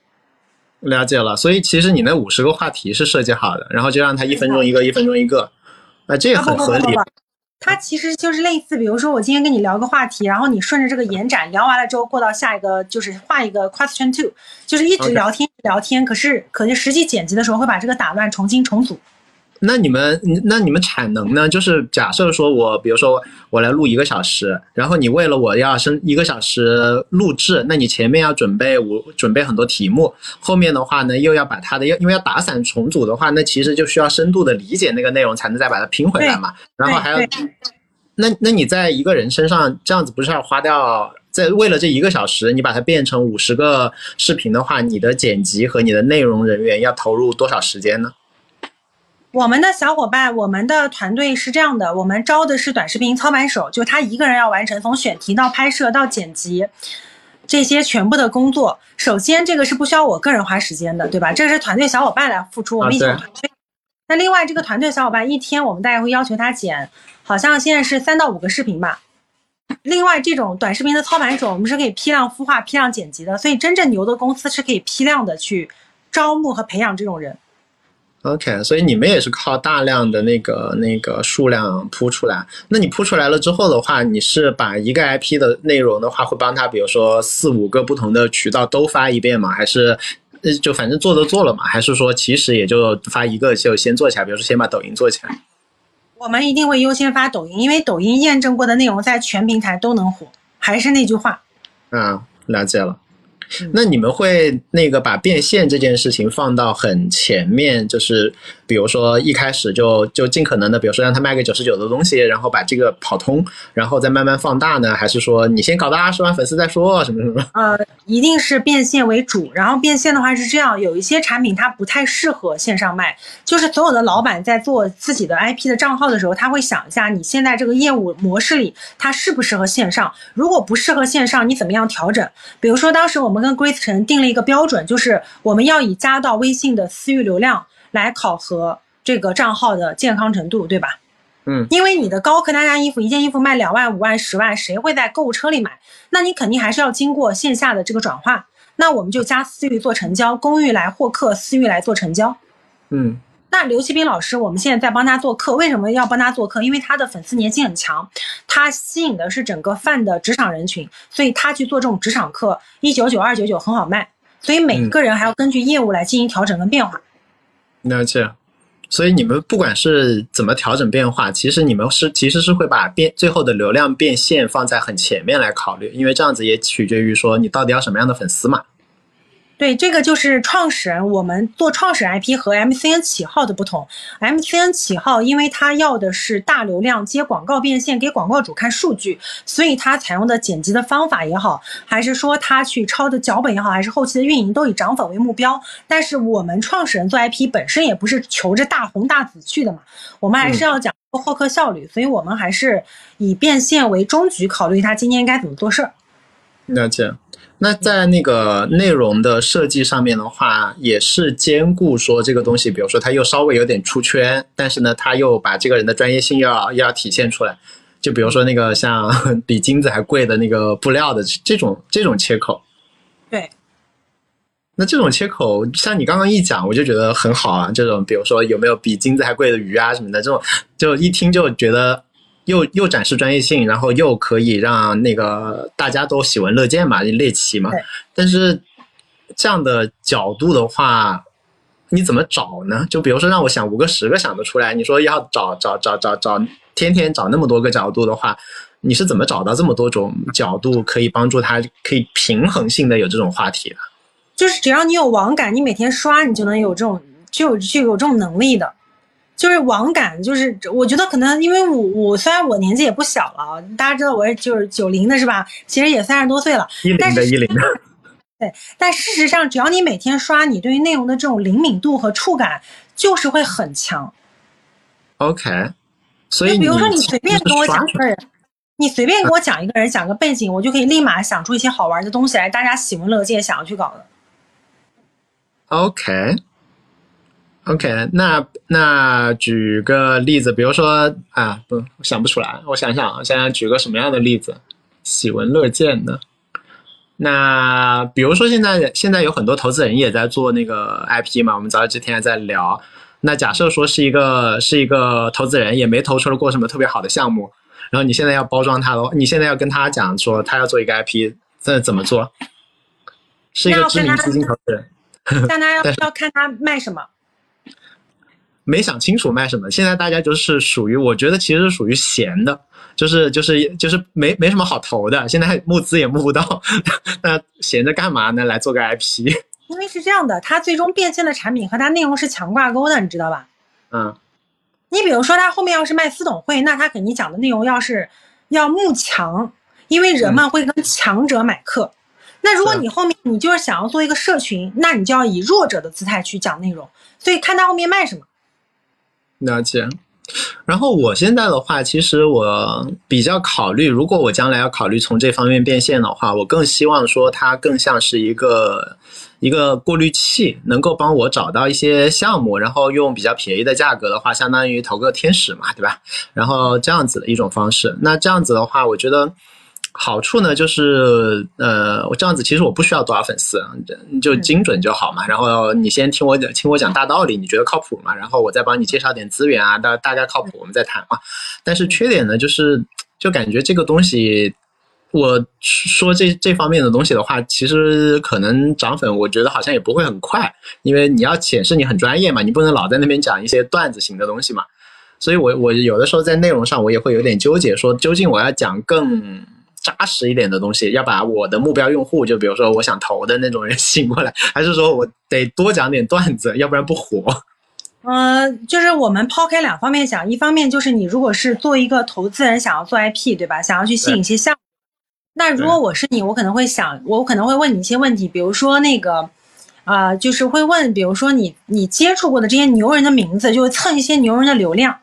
了解了，所以其实你那五十个话题是设计好的，然后就让它一分钟一个，一分钟一个，啊，这也很合理不不不。它其实就是类似，比如说我今天跟你聊个话题，然后你顺着这个延展聊完了之后，过到下一个就是画一个 question two，就是一直聊天聊天。可是可是实际剪辑的时候会把这个打乱，重新重组。那你们那你们产能呢？就是假设说我比如说我来录一个小时，然后你为了我要生一个小时录制，那你前面要准备我准备很多题目，后面的话呢又要把它的要因为要打散重组的话，那其实就需要深度的理解那个内容，才能再把它拼回来嘛。然后还有那那你在一个人身上这样子不是要花掉？在为了这一个小时，你把它变成五十个视频的话，你的剪辑和你的内容人员要投入多少时间呢？我们的小伙伴，我们的团队是这样的，我们招的是短视频操盘手，就他一个人要完成从选题到拍摄到剪辑这些全部的工作。首先，这个是不需要我个人花时间的，对吧？这是团队小伙伴来付出，我们一起团队。那另外，这个团队小伙伴一天我们大概会要求他剪，好像现在是三到五个视频吧。另外，这种短视频的操盘手，我们是可以批量孵化、批量剪辑的，所以真正牛的公司是可以批量的去招募和培养这种人。OK，所以你们也是靠大量的那个那个数量铺出来。那你铺出来了之后的话，你是把一个 IP 的内容的话，会帮他，比如说四五个不同的渠道都发一遍吗？还是呃就反正做都做了嘛？还是说其实也就发一个就先做起来，比如说先把抖音做起来？我们一定会优先发抖音，因为抖音验证过的内容在全平台都能火。还是那句话，啊，了解了。那你们会那个把变现这件事情放到很前面，就是比如说一开始就就尽可能的，比如说让他卖个九十九的东西，然后把这个跑通，然后再慢慢放大呢？还是说你先搞到二十万粉丝再说什么什么？呃，一定是变现为主。然后变现的话是这样，有一些产品它不太适合线上卖，就是所有的老板在做自己的 IP 的账号的时候，他会想一下你现在这个业务模式里它适不适合线上，如果不适合线上，你怎么样调整？比如说当时我们。跟 Grace 城定了一个标准，就是我们要以加到微信的私域流量来考核这个账号的健康程度，对吧？嗯，因为你的高客单价衣服，一件衣服卖两万、五万、十万，谁会在购物车里买？那你肯定还是要经过线下的这个转化。那我们就加私域做成交，公域来获客，私域来做成交。嗯。那刘奇斌老师，我们现在在帮他做客，为什么要帮他做客？因为他的粉丝粘性很强，他吸引的是整个泛的职场人群，所以他去做这种职场课，一九九、二九九很好卖。所以每一个人还要根据业务来进行调整跟变化。了解。所以你们不管是怎么调整变化，其实你们是其实是会把变最后的流量变现放在很前面来考虑，因为这样子也取决于说你到底要什么样的粉丝嘛。对，这个就是创始人，我们做创始人 IP 和 MCN 起号的不同。MCN 起号，因为他要的是大流量接广告变现，给广告主看数据，所以他采用的剪辑的方法也好，还是说他去抄的脚本也好，还是后期的运营，都以涨粉为目标。但是我们创始人做 IP 本身也不是求着大红大紫去的嘛，我们还是要讲获客效率，所以我们还是以变现为终局，考虑他今天该怎么做事儿。了解。那在那个内容的设计上面的话，也是兼顾说这个东西，比如说它又稍微有点出圈，但是呢，它又把这个人的专业性要要体现出来。就比如说那个像比金子还贵的那个布料的这种这种切口。对。那这种切口，像你刚刚一讲，我就觉得很好啊。这种比如说有没有比金子还贵的鱼啊什么的，这种就一听就觉得。又又展示专业性，然后又可以让那个大家都喜闻乐见嘛，猎奇嘛。但是这样的角度的话，你怎么找呢？就比如说让我想五个十个想得出来，你说要找找找找找，天天找那么多个角度的话，你是怎么找到这么多种角度可以帮助他可以平衡性的有这种话题的？就是只要你有网感，你每天刷，你就能有这种就有就有这种能力的。就是网感，就是我觉得可能因为我我虽然我年纪也不小了，大家知道我是就是九零的是吧？其实也三十多岁了，一零的一零的。对，但事实上，只要你每天刷，你对于内容的这种灵敏度和触感就是会很强。OK，所以比如说你随便跟我讲一个人，你随便给我讲一个人，讲个背景，我就可以立马想出一些好玩的东西来，大家喜闻乐见，想要去搞的。OK。OK，那那举个例子，比如说啊，不想不出来，我想想，我想想举个什么样的例子，喜闻乐见的。那比如说现在现在有很多投资人也在做那个 IP 嘛，我们早几天在聊。那假设说是一个是一个投资人，也没投出过什么特别好的项目，然后你现在要包装他的话，你现在要跟他讲说他要做一个 IP，这怎么做？是一个知名基金投资人，但他要 要看他卖什么。没想清楚卖什么，现在大家就是属于，我觉得其实是属于闲的，就是就是就是没没什么好投的，现在募资也募不到，那闲着干嘛呢？来做个 IP。因为是这样的，它最终变现的产品和它内容是强挂钩的，你知道吧？嗯。你比如说，他后面要是卖私董会，那他肯定讲的内容要是要慕强，因为人们会跟强者买课。那如果你后面你就是想要做一个社群，那你就要以弱者的姿态去讲内容，所以看他后面卖什么。了解，然后我现在的话，其实我比较考虑，如果我将来要考虑从这方面变现的话，我更希望说它更像是一个一个过滤器，能够帮我找到一些项目，然后用比较便宜的价格的话，相当于投个天使嘛，对吧？然后这样子的一种方式，那这样子的话，我觉得。好处呢，就是呃，我这样子其实我不需要多少粉丝，就精准就好嘛。然后你先听我讲，听我讲大道理，你觉得靠谱嘛？然后我再帮你介绍点资源啊，大大概靠谱，我们再谈嘛。但是缺点呢，就是就感觉这个东西，我说这这方面的东西的话，其实可能涨粉，我觉得好像也不会很快，因为你要显示你很专业嘛，你不能老在那边讲一些段子型的东西嘛。所以我我有的时候在内容上我也会有点纠结，说究竟我要讲更。扎实一点的东西，要把我的目标用户，就比如说我想投的那种人吸引过来，还是说我得多讲点段子，要不然不火。嗯，就是我们抛开两方面讲，一方面就是你如果是做一个投资人，想要做 IP，对吧？想要去吸引一些项目，那如果我是你，我可能会想，我可能会问你一些问题，比如说那个，啊，就是会问，比如说你你接触过的这些牛人的名字，就会蹭一些牛人的流量。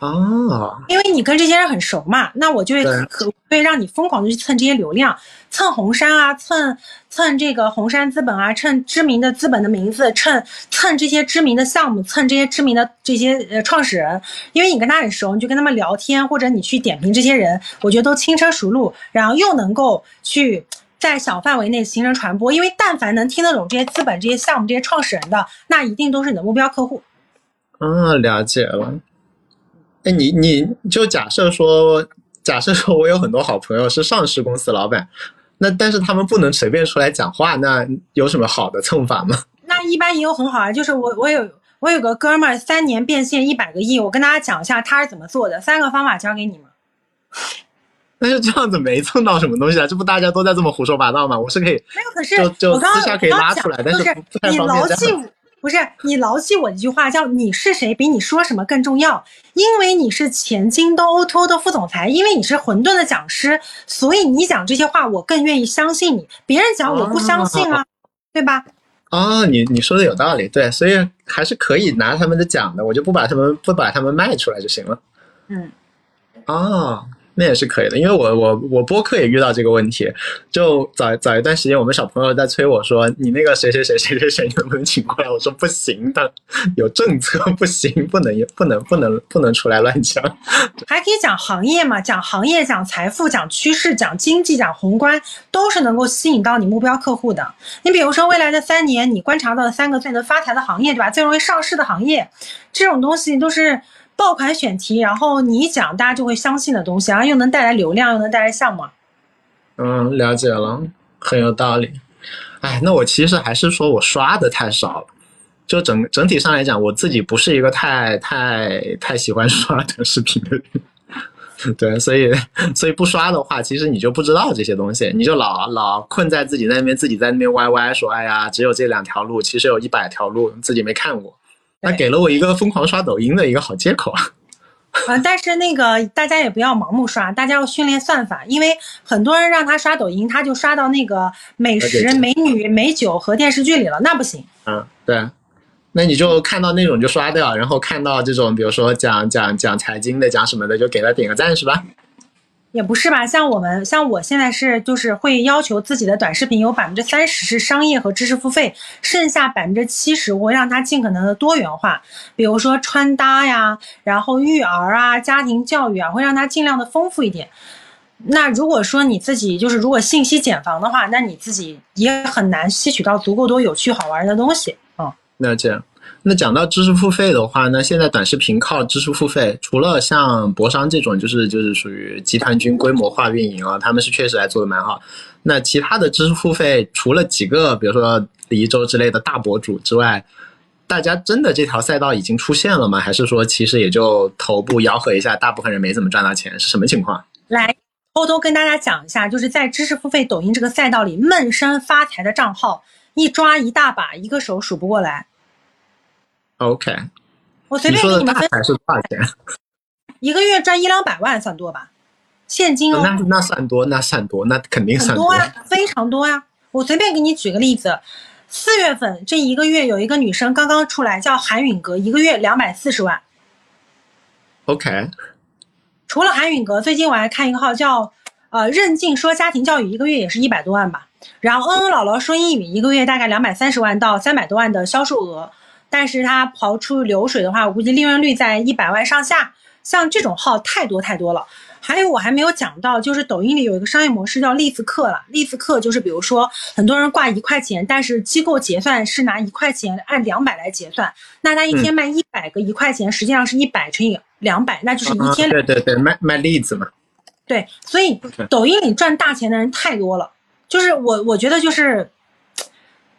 哦，因为你跟这些人很熟嘛，那我就会可会让你疯狂的去蹭这些流量，蹭红杉啊，蹭蹭这个红杉资本啊，蹭知名的资本的名字，蹭蹭这些知名的项目，蹭这些知名的这些呃创始人，因为你跟他很熟，你就跟他们聊天，或者你去点评这些人，我觉得都轻车熟路，然后又能够去 在小范围内形成传播，因为但凡能听得懂这些资本、这些项目、这些创始人的，那一定都是你的目标客户。嗯，了解了。哎，你你就假设说，假设说我有很多好朋友是上市公司老板，那但是他们不能随便出来讲话，那有什么好的蹭法吗？那一般也有很好啊，就是我我有我有个哥们儿三年变现一百个亿，我跟大家讲一下他是怎么做的，三个方法教给你们。那就这样子没蹭到什么东西啊？这不大家都在这么胡说八道吗？我是可以没有，可是就就私下可以拉出来，但是不太你方便。不是你牢记我一句话，叫你是谁比你说什么更重要。因为你是前京东 O2O 的副总裁，因为你是混沌的讲师，所以你讲这些话，我更愿意相信你。别人讲我不相信啊，对吧？哦，你你说的有道理，对，所以还是可以拿他们的讲的，我就不把他们不把他们卖出来就行了。嗯，哦，那也是可以的，因为我我我播客也遇到这个问题，就早早一段时间，我们小朋友在催我说，你那个谁谁谁谁谁谁能不能请过来？我说不行的，有政策不行，不能不能不能不能出来乱讲。还可以讲行业嘛，讲行业，讲财富，讲趋势，讲经济，讲宏观，都是能够吸引到你目标客户的。你比如说，未来的三年，你观察到的三个最能发财的行业，对吧？最容易上市的行业，这种东西都是爆款选题，然后你一讲，大家就会相信的东西，然后又能带来流量，又能带来项目。嗯，了解了，很有道理。哎，那我其实还是说我刷的太少了。就整整体上来讲，我自己不是一个太太太喜欢刷短视频的人。对，所以 所以不刷的话，其实你就不知道这些东西，你就老老困在自己那边，自己在那边歪歪说，哎呀，只有这两条路，其实有一百条路，自己没看过。那给了我一个疯狂刷抖音的一个好借口啊。啊，但是那个大家也不要盲目刷，大家要训练算法，因为很多人让他刷抖音，他就刷到那个美食、美女、美酒和电视剧里了，那不行。嗯，对。那你就看到那种就刷掉，然后看到这种，比如说讲讲讲财经的，讲什么的，就给他点个赞，是吧？也不是吧，像我们，像我现在是就是会要求自己的短视频有百分之三十是商业和知识付费，剩下百分之七十我会让它尽可能的多元化，比如说穿搭呀，然后育儿啊、家庭教育啊，会让它尽量的丰富一点。那如果说你自己就是如果信息茧房的话，那你自己也很难吸取到足够多有趣好玩的东西啊。那这样，那讲到知识付费的话，那现在短视频靠知识付费，除了像博商这种，就是就是属于集团军规模化运营啊，他们是确实还做的蛮好。那其他的知识付费，除了几个，比如说李一舟之类的大博主之外，大家真的这条赛道已经出现了吗？还是说其实也就头部吆喝一下，大部分人没怎么赚到钱，是什么情况？来，偷偷跟大家讲一下，就是在知识付费抖音这个赛道里，闷声发财的账号一抓一大把，一个手数不过来。OK，我随便给你们分，大财是多少钱？一个月赚一两百万算多吧？现金哦，那那算多，那算多，那肯定很算多啊，非常多呀。我随便给你举个例子，四月份这一个月有一个女生刚刚出来，叫韩允格，一个月两百四十万。OK，除了韩允格，最近我还看一个号叫呃任静说家庭教育，一个月也是一百多万吧。然后恩恩姥姥说英语，一个月大概两百三十万到三百多万的销售额，但是它刨出流水的话，我估计利润率在一百万上下。像这种号太多太多了。还有我还没有讲到，就是抖音里有一个商业模式叫利兹克了。利兹克就是比如说很多人挂一块钱，但是机构结算是拿一块钱按两百来结算，那他一天卖一百个一块钱，实际上是一百乘以两百，那就是一天。对对对，卖卖栗子嘛。对，所以抖音里赚大钱的人太多了，就是我我觉得就是。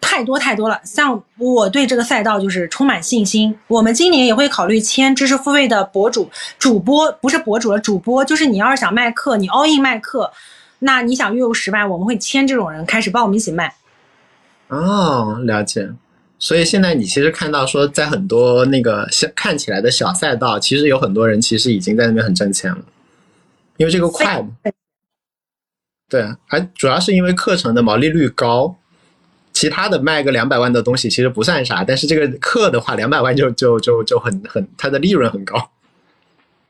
太多太多了，像我对这个赛道就是充满信心。我们今年也会考虑签知识付费的博主、主播，不是博主了，主播就是你要是想卖课，你 all in 卖课，那你想月入十万，我们会签这种人开始帮我们一起卖。哦，了解。所以现在你其实看到说，在很多那个小看起来的小赛道，其实有很多人其实已经在那边很挣钱了，因为这个快。对，还主要是因为课程的毛利率高。其他的卖个两百万的东西其实不算啥，但是这个课的话，两百万就就就就很很，它的利润很高。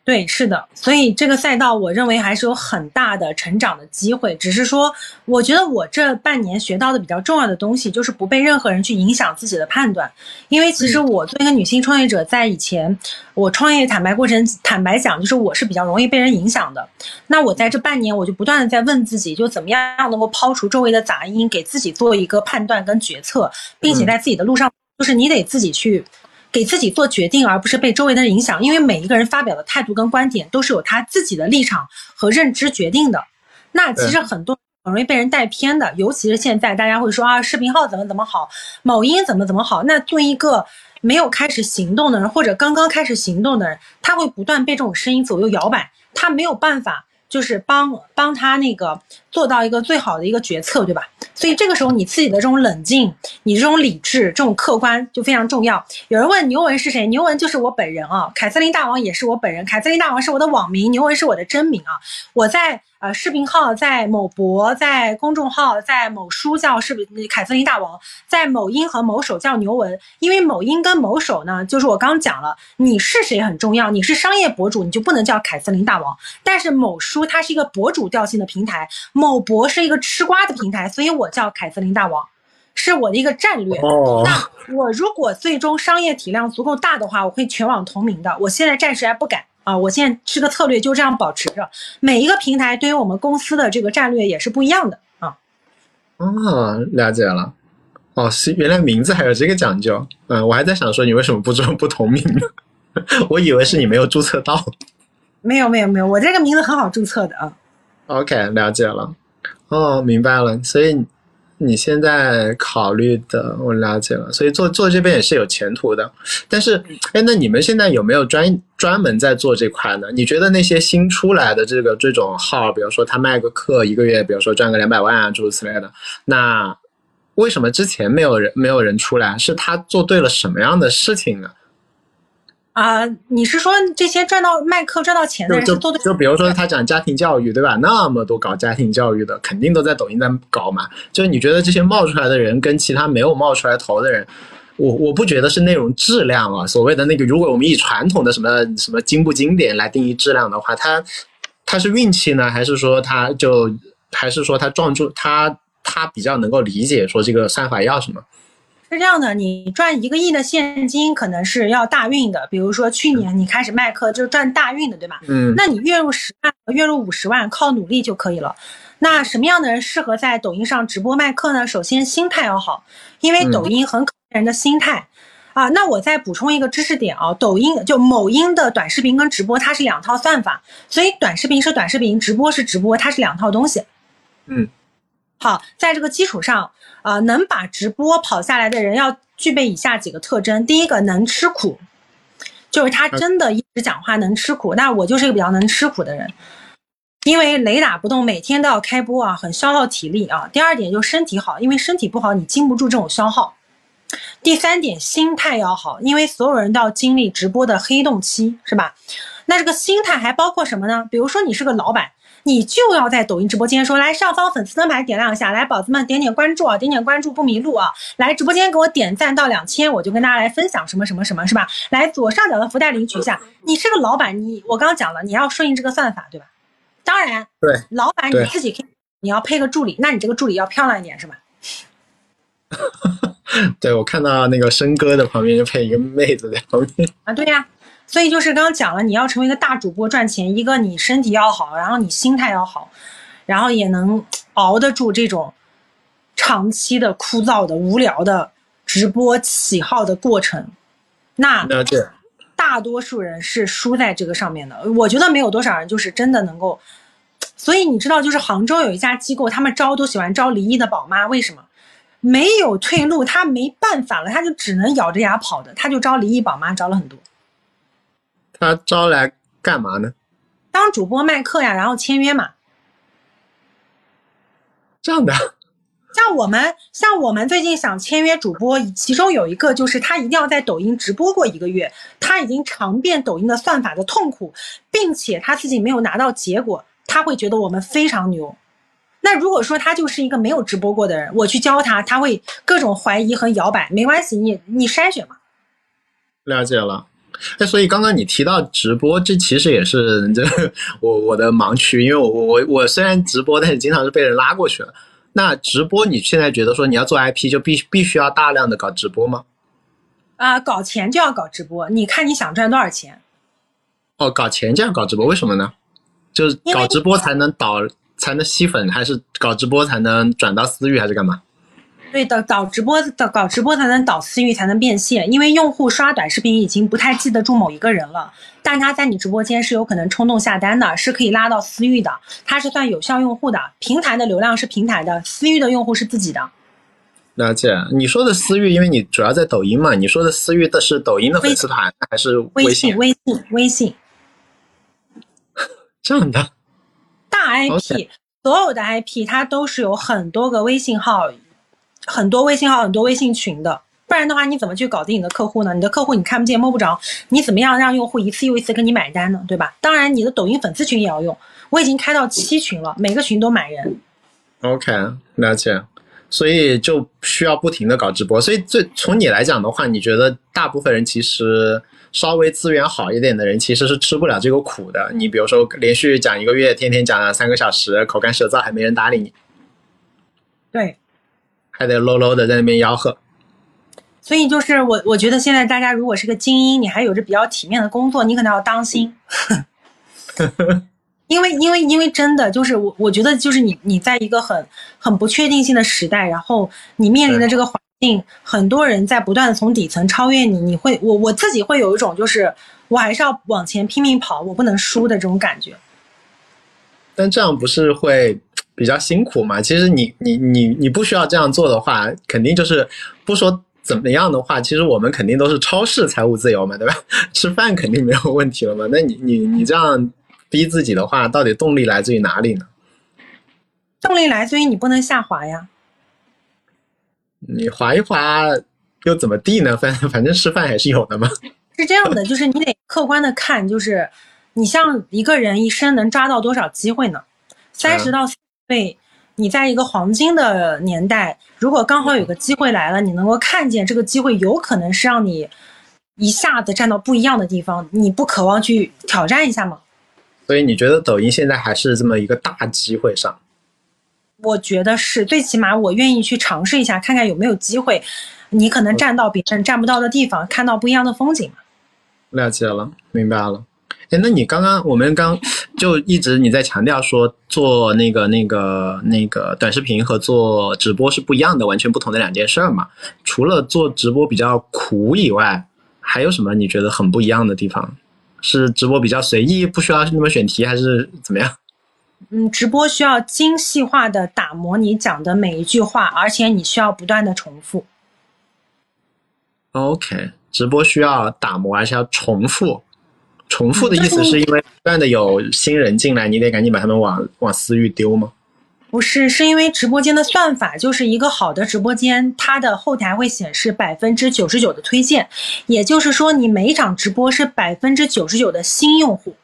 对，是的，所以这个赛道我认为还是有很大的成长的机会。只是说，我觉得我这半年学到的比较重要的东西，就是不被任何人去影响自己的判断。因为其实我作为一个女性创业者，在以前我创业坦白过程，坦白讲，就是我是比较容易被人影响的。那我在这半年，我就不断的在问自己，就怎么样能够抛除周围的杂音，给自己做一个判断跟决策，并且在自己的路上，就是你得自己去。给自己做决定，而不是被周围的人影响。因为每一个人发表的态度跟观点都是有他自己的立场和认知决定的。那其实很多很容易被人带偏的，尤其是现在大家会说啊，视频号怎么怎么好，某音怎么怎么好。那作为一个没有开始行动的人，或者刚刚开始行动的人，他会不断被这种声音左右摇摆，他没有办法。就是帮帮他那个做到一个最好的一个决策，对吧？所以这个时候你自己的这种冷静，你这种理智，这种客观就非常重要。有人问牛文是谁？牛文就是我本人啊，凯瑟琳大王也是我本人，凯瑟琳大王是我的网名，牛文是我的真名啊。我在。呃，视频号在某博，在公众号，在某书叫视频凯瑟琳大王，在某音和某手叫牛文。因为某音跟某手呢，就是我刚讲了，你是谁很重要，你是商业博主，你就不能叫凯瑟琳大王。但是某书它是一个博主调性的平台，某博是一个吃瓜的平台，所以我叫凯瑟琳大王，是我的一个战略。那我如果最终商业体量足够大的话，我会全网同名的。我现在暂时还不敢。啊，我现在这个策略就这样保持着。每一个平台对于我们公司的这个战略也是不一样的啊。哦，了解了。哦，是原来名字还有这个讲究。嗯，我还在想说你为什么不做不同名呢？我以为是你没有注册到。没有没有没有，我这个名字很好注册的啊。OK，了解了。哦，明白了。所以。你现在考虑的我了解了，所以做做这边也是有前途的。但是，哎，那你们现在有没有专专门在做这块呢？你觉得那些新出来的这个这种号，比如说他卖个课一个月，比如说赚个两百万啊，诸如此类的，那为什么之前没有人没有人出来？是他做对了什么样的事情呢？啊，你是说这些赚到卖课赚到钱的人就就比如说他讲家庭教育，对吧？那么多搞家庭教育的，肯定都在抖音在搞嘛。就是你觉得这些冒出来的人跟其他没有冒出来头的人，我我不觉得是内容质量啊。所谓的那个，如果我们以传统的什么什么经不经典来定义质量的话，他他是运气呢，还是说他就还是说他撞住他他比较能够理解说这个算法要什么？是这样的，你赚一个亿的现金可能是要大运的，比如说去年你开始卖课就是赚大运的，对吧？嗯，那你月入十万、月入五十万，靠努力就可以了。那什么样的人适合在抖音上直播卖课呢？首先心态要好，因为抖音很考验人的心态啊。那我再补充一个知识点啊，抖音就某音的短视频跟直播它是两套算法，所以短视频是短视频，直播是直播，它是两套东西。嗯。好，在这个基础上，啊，能把直播跑下来的人要具备以下几个特征：第一个，能吃苦，就是他真的一直讲话能吃苦。那我就是一个比较能吃苦的人，因为雷打不动，每天都要开播啊，很消耗体力啊。第二点就是身体好，因为身体不好你经不住这种消耗。第三点，心态要好，因为所有人都要经历直播的黑洞期，是吧？那这个心态还包括什么呢？比如说你是个老板。你就要在抖音直播间说，来上方粉丝灯牌点亮一下，来宝子们点点关注啊，点点关注不迷路啊，来直播间给我点赞到两千，我就跟大家来分享什么什么什么，是吧？来左上角的福袋领取一下。你是个老板，你我刚刚讲了，你要顺应这个算法，对吧？当然，对，老板你自己可以，你要配个助理，那你这个助理要漂亮一点，是吧？对，我看到那个申哥的旁边就配一个妹子在旁边啊，对呀。所以就是刚刚讲了，你要成为一个大主播赚钱，一个你身体要好，然后你心态要好，然后也能熬得住这种长期的枯燥的无聊的直播起号的过程。那了解。大多数人是输在这个上面的，我觉得没有多少人就是真的能够。所以你知道，就是杭州有一家机构，他们招都喜欢招离异的宝妈，为什么？没有退路，他没办法了，他就只能咬着牙跑的，他就招离异宝妈，招了很多。他招来干嘛呢？当主播卖课呀，然后签约嘛。这样的。像我们，像我们最近想签约主播，其中有一个就是他一定要在抖音直播过一个月，他已经尝遍抖音的算法的痛苦，并且他自己没有拿到结果，他会觉得我们非常牛。那如果说他就是一个没有直播过的人，我去教他，他会各种怀疑和摇摆，没关系，你你筛选嘛。了解了，哎，所以刚刚你提到直播，这其实也是这我我的盲区，因为我我我虽然直播，但是经常是被人拉过去了。那直播，你现在觉得说你要做 IP 就必必须要大量的搞直播吗？啊，搞钱就要搞直播，你看你想赚多少钱？哦，搞钱就要搞直播，为什么呢？就是搞直播才能导，才能吸粉，还是搞直播才能转到私域，还是干嘛？对的，搞直播的搞直播才能导私域，才能变现。因为用户刷短视频已经不太记得住某一个人了，但他在你直播间是有可能冲动下单的，是可以拉到私域的，他是算有效用户的。平台的流量是平台的，私域的用户是自己的。了解，你说的私域，因为你主要在抖音嘛，你说的私域的是抖音的粉丝团还是微信？微信，微信。这样的。大 IP，所有的 IP 它都是有很多个微信号。很多微信号，很多微信群的，不然的话，你怎么去搞定你的客户呢？你的客户你看不见摸不着，你怎么样让用户一次又一次跟你买单呢？对吧？当然，你的抖音粉丝群也要用，我已经开到七群了，每个群都满人。OK，了解。所以就需要不停的搞直播。所以，这从你来讲的话，你觉得大部分人其实稍微资源好一点的人，其实是吃不了这个苦的。你比如说，连续讲一个月，天天讲三个小时，口干舌燥，还没人搭理你。对。还得 low low 的在那边吆喝，所以就是我，我觉得现在大家如果是个精英，你还有着比较体面的工作，你可能要当心，因为因为因为真的就是我，我觉得就是你你在一个很很不确定性的时代，然后你面临的这个环境，很多人在不断的从底层超越你，你会我我自己会有一种就是我还是要往前拼命跑，我不能输的这种感觉。但这样不是会？比较辛苦嘛，其实你你你你不需要这样做的话，肯定就是不说怎么样的话，其实我们肯定都是超市财务自由嘛，对吧？吃饭肯定没有问题了嘛。那你你你这样逼自己的话，到底动力来自于哪里呢？动力来自于你不能下滑呀。你划一划又怎么地呢？反 反正吃饭还是有的嘛。是这样的，就是你得客观的看，就是你像一个人一生能抓到多少机会呢？三十到。岁，你在一个黄金的年代，如果刚好有个机会来了，你能够看见这个机会，有可能是让你一下子站到不一样的地方，你不渴望去挑战一下吗？所以你觉得抖音现在还是这么一个大机会上？我觉得是，最起码我愿意去尝试一下，看看有没有机会，你可能站到别人站不到的地方，看到不一样的风景嘛。了解了，明白了。哎，那你刚刚我们刚就一直你在强调说做那个那个那个短视频和做直播是不一样的，完全不同的两件事儿嘛？除了做直播比较苦以外，还有什么你觉得很不一样的地方？是直播比较随意，不需要那么选题，还是怎么样？嗯，直播需要精细化的打磨你讲的每一句话，而且你需要不断的重复。OK，直播需要打磨，而且要重复。重复的意思是因为不断的有新人进来，你得赶紧把他们往往私域丢吗？不是，是因为直播间的算法就是一个好的直播间，它的后台会显示百分之九十九的推荐，也就是说你每一场直播是百分之九十九的新用户。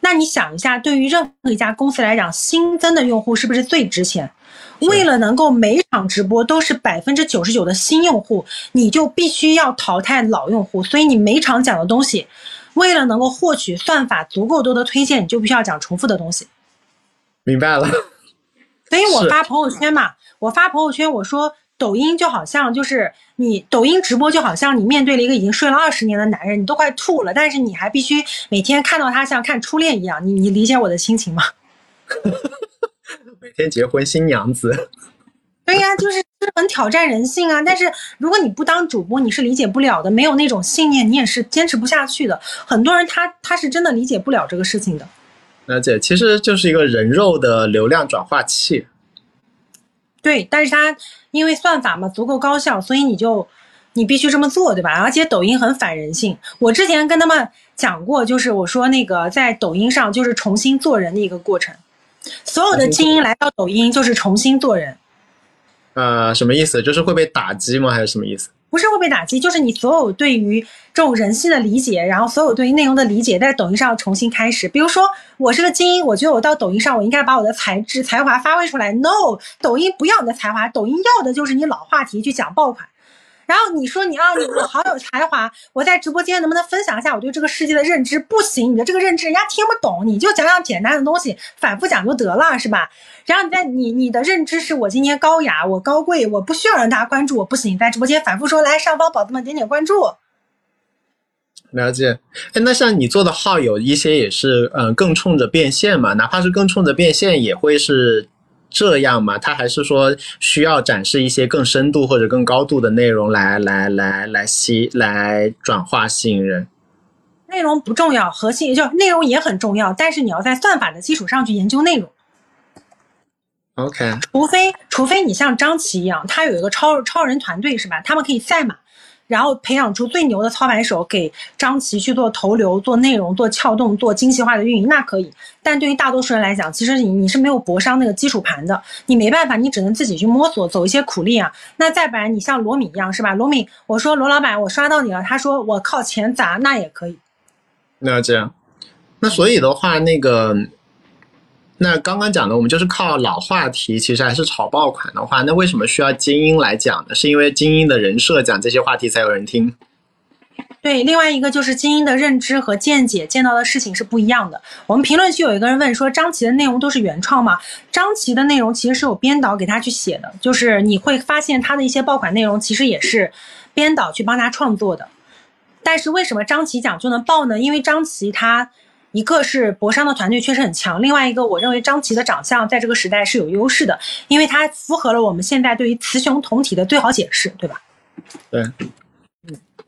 那你想一下，对于任何一家公司来讲，新增的用户是不是最值钱？为了能够每场直播都是百分之九十九的新用户，你就必须要淘汰老用户，所以你每场讲的东西。为了能够获取算法足够多的推荐，你就必须要讲重复的东西。明白了。所以我发朋友圈嘛，我发朋友圈，我说抖音就好像就是你抖音直播就好像你面对了一个已经睡了二十年的男人，你都快吐了，但是你还必须每天看到他像看初恋一样，你你理解我的心情吗？每天结婚新娘子，对呀，就是是很挑战人性啊。但是如果你不当主播，你是理解不了的，没有那种信念，你也是坚持不下去的。很多人他他是真的理解不了这个事情的。了解，其实就是一个人肉的流量转化器。对，但是它因为算法嘛足够高效，所以你就你必须这么做，对吧？而且抖音很反人性。我之前跟他们讲过，就是我说那个在抖音上就是重新做人的一个过程，所有的精英来到抖音就是重新做人。呃，什么意思？就是会被打击吗？还是什么意思？不是会被打击，就是你所有对于这种人性的理解，然后所有对于内容的理解，在抖音上重新开始。比如说，我是个精英，我觉得我到抖音上，我应该把我的才智、才华发挥出来。No，抖音不要你的才华，抖音要的就是你老话题去讲爆款。然后你说你啊，你我好有才华，我在直播间能不能分享一下我对这个世界的认知？不行，你的这个认知人家听不懂，你就讲讲简单的东西，反复讲就得了，是吧？然后你在你你的认知是我今天高雅，我高贵，我不需要让大家关注我，不行，在直播间反复说来上方宝子们点点关注。了解，哎，那像你做的号有一些也是，嗯，更冲着变现嘛，哪怕是更冲着变现，也会是。这样吗？他还是说需要展示一些更深度或者更高度的内容来来来来吸来转化吸引人？内容不重要，核心就内容也很重要，但是你要在算法的基础上去研究内容。OK，除非除非你像张琪一样，他有一个超超人团队是吧？他们可以赛马。然后培养出最牛的操盘手，给张琪去做投流、做内容、做撬动、做精细化的运营，那可以。但对于大多数人来讲，其实你你是没有博商那个基础盘的，你没办法，你只能自己去摸索，走一些苦力啊。那再不然，你像罗敏一样，是吧？罗敏，我说罗老板，我刷到你了，他说我靠钱砸，那也可以。那这样，那所以的话，那个。那刚刚讲的，我们就是靠老话题，其实还是炒爆款的话，那为什么需要精英来讲呢？是因为精英的人设讲这些话题才有人听。对，另外一个就是精英的认知和见解，见到的事情是不一样的。我们评论区有一个人问说：“张琪的内容都是原创吗？”张琪的内容其实是有编导给他去写的，就是你会发现他的一些爆款内容其实也是编导去帮他创作的。但是为什么张琪讲就能爆呢？因为张琪他。一个是博商的团队确实很强，另外一个我认为张琪的长相在这个时代是有优势的，因为它符合了我们现在对于雌雄同体的最好解释，对吧？对，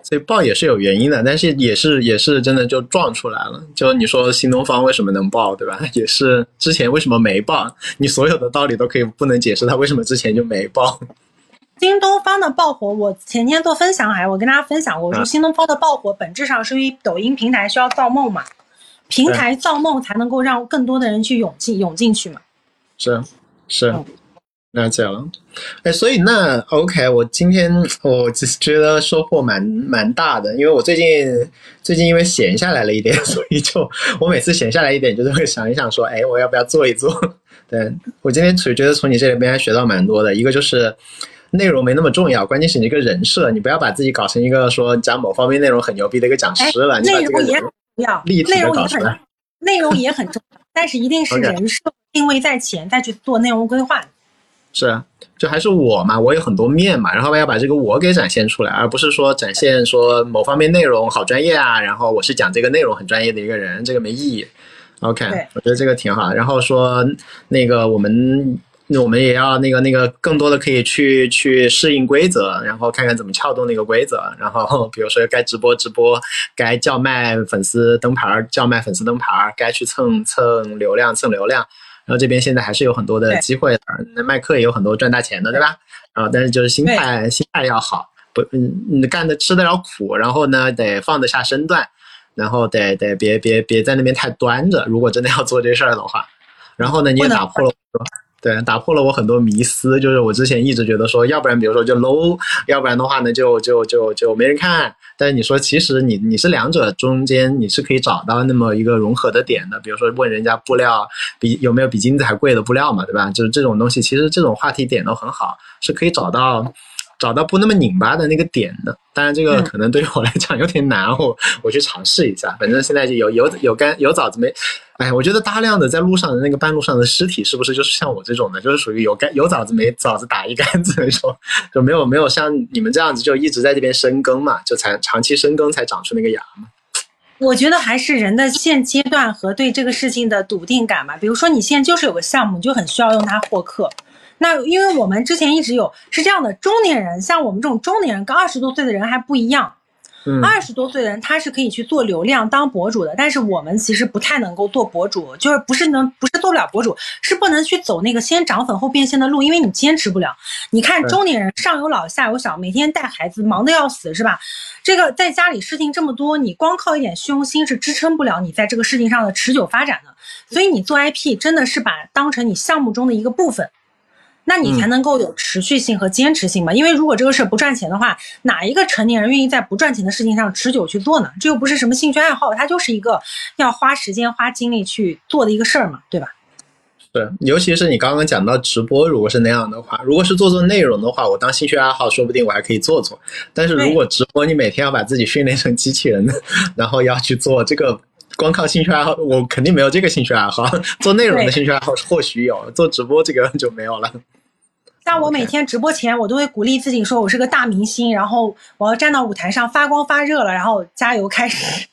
所以爆也是有原因的，但是也是也是真的就撞出来了。就你说新东方为什么能爆，对吧？也是之前为什么没爆？你所有的道理都可以不能解释它为什么之前就没爆。新东方的爆火，我前天做分享还我跟大家分享过，我说新东方的爆火本质上是因为抖音平台需要造梦嘛。平台造梦才能够让更多的人去涌进涌进去嘛？是是，了解了。哎，所以那 OK，我今天我只是觉得收获蛮蛮大的，因为我最近最近因为闲下来了一点，所以就我每次闲下来一点，就是会想一想说，哎，我要不要做一做？对我今天觉得从你这里边还学到蛮多的，一个就是内容没那么重要，关键是你一个人设，你不要把自己搞成一个说讲某方面内容很牛逼的一个讲师了，你把这个人。不要内容也很 内容也很重要，但是一定是人设定位在前，再去做内容规划。是啊，就还是我嘛，我有很多面嘛，然后要把这个我给展现出来，而不是说展现说某方面内容好专业啊，然后我是讲这个内容很专业的一个人，这个没意义。OK，我觉得这个挺好。然后说那个我们。那我们也要那个那个更多的可以去去适应规则，然后看看怎么撬动那个规则。然后比如说该直播直播，该叫卖粉丝灯牌叫卖粉丝灯牌该去蹭蹭流量蹭流量。然后这边现在还是有很多的机会的，那卖课也有很多赚大钱的，对吧？啊，但是就是心态心态要好，不嗯你干的吃得了苦，然后呢得放得下身段，然后得得别别别在那边太端着。如果真的要做这事儿的话，然后呢你也打破了。对，打破了我很多迷思，就是我之前一直觉得说，要不然比如说就 low，要不然的话呢就就就就没人看。但是你说其实你你是两者中间你是可以找到那么一个融合的点的，比如说问人家布料比有没有比金子还贵的布料嘛，对吧？就是这种东西，其实这种话题点都很好，是可以找到找到不那么拧巴的那个点的？当然，这个嗯可能对于我来讲有点难，我 我去尝试一下。反正现在就有有有干有枣子没，哎，我觉得大量的在路上的那个半路上的尸体，是不是就是像我这种的，就是属于有干有枣子没枣子打一竿子那种，就没有没有像你们这样子就一直在这边深耕嘛，就才长期深耕才长出那个芽嘛。我觉得还是人的现阶段和对这个事情的笃定感吧。比如说，你现在就是有个项目，你就很需要用它获客。那因为我们之前一直有是这样的，中年人像我们这种中年人跟二十多岁的人还不一样。嗯，二十多岁的人他是可以去做流量当博主的，但是我们其实不太能够做博主，就是不是能不是做不了博主，是不能去走那个先涨粉后变现的路，因为你坚持不了。你看中年人上有老下有小，每天带孩子忙得要死，是吧？这个在家里事情这么多，你光靠一点虚荣心是支撑不了你在这个事情上的持久发展的。所以你做 IP 真的是把当成你项目中的一个部分。那你才能够有持续性和坚持性嘛？因为如果这个事儿不赚钱的话，哪一个成年人愿意在不赚钱的事情上持久去做呢？这又不是什么兴趣爱好，它就是一个要花时间、花精力去做的一个事儿嘛，对吧？对，尤其是你刚刚讲到直播，如果是那样的话，如果是做做内容的话，我当兴趣爱好，说不定我还可以做做。但是如果直播，你每天要把自己训练成机器人，然后要去做这个，光靠兴趣爱好，我肯定没有这个兴趣爱好。做内容的兴趣爱好或许有，做直播这个就没有了。像我每天直播前，我都会鼓励自己说，我是个大明星，然后我要站到舞台上发光发热了，然后加油开始。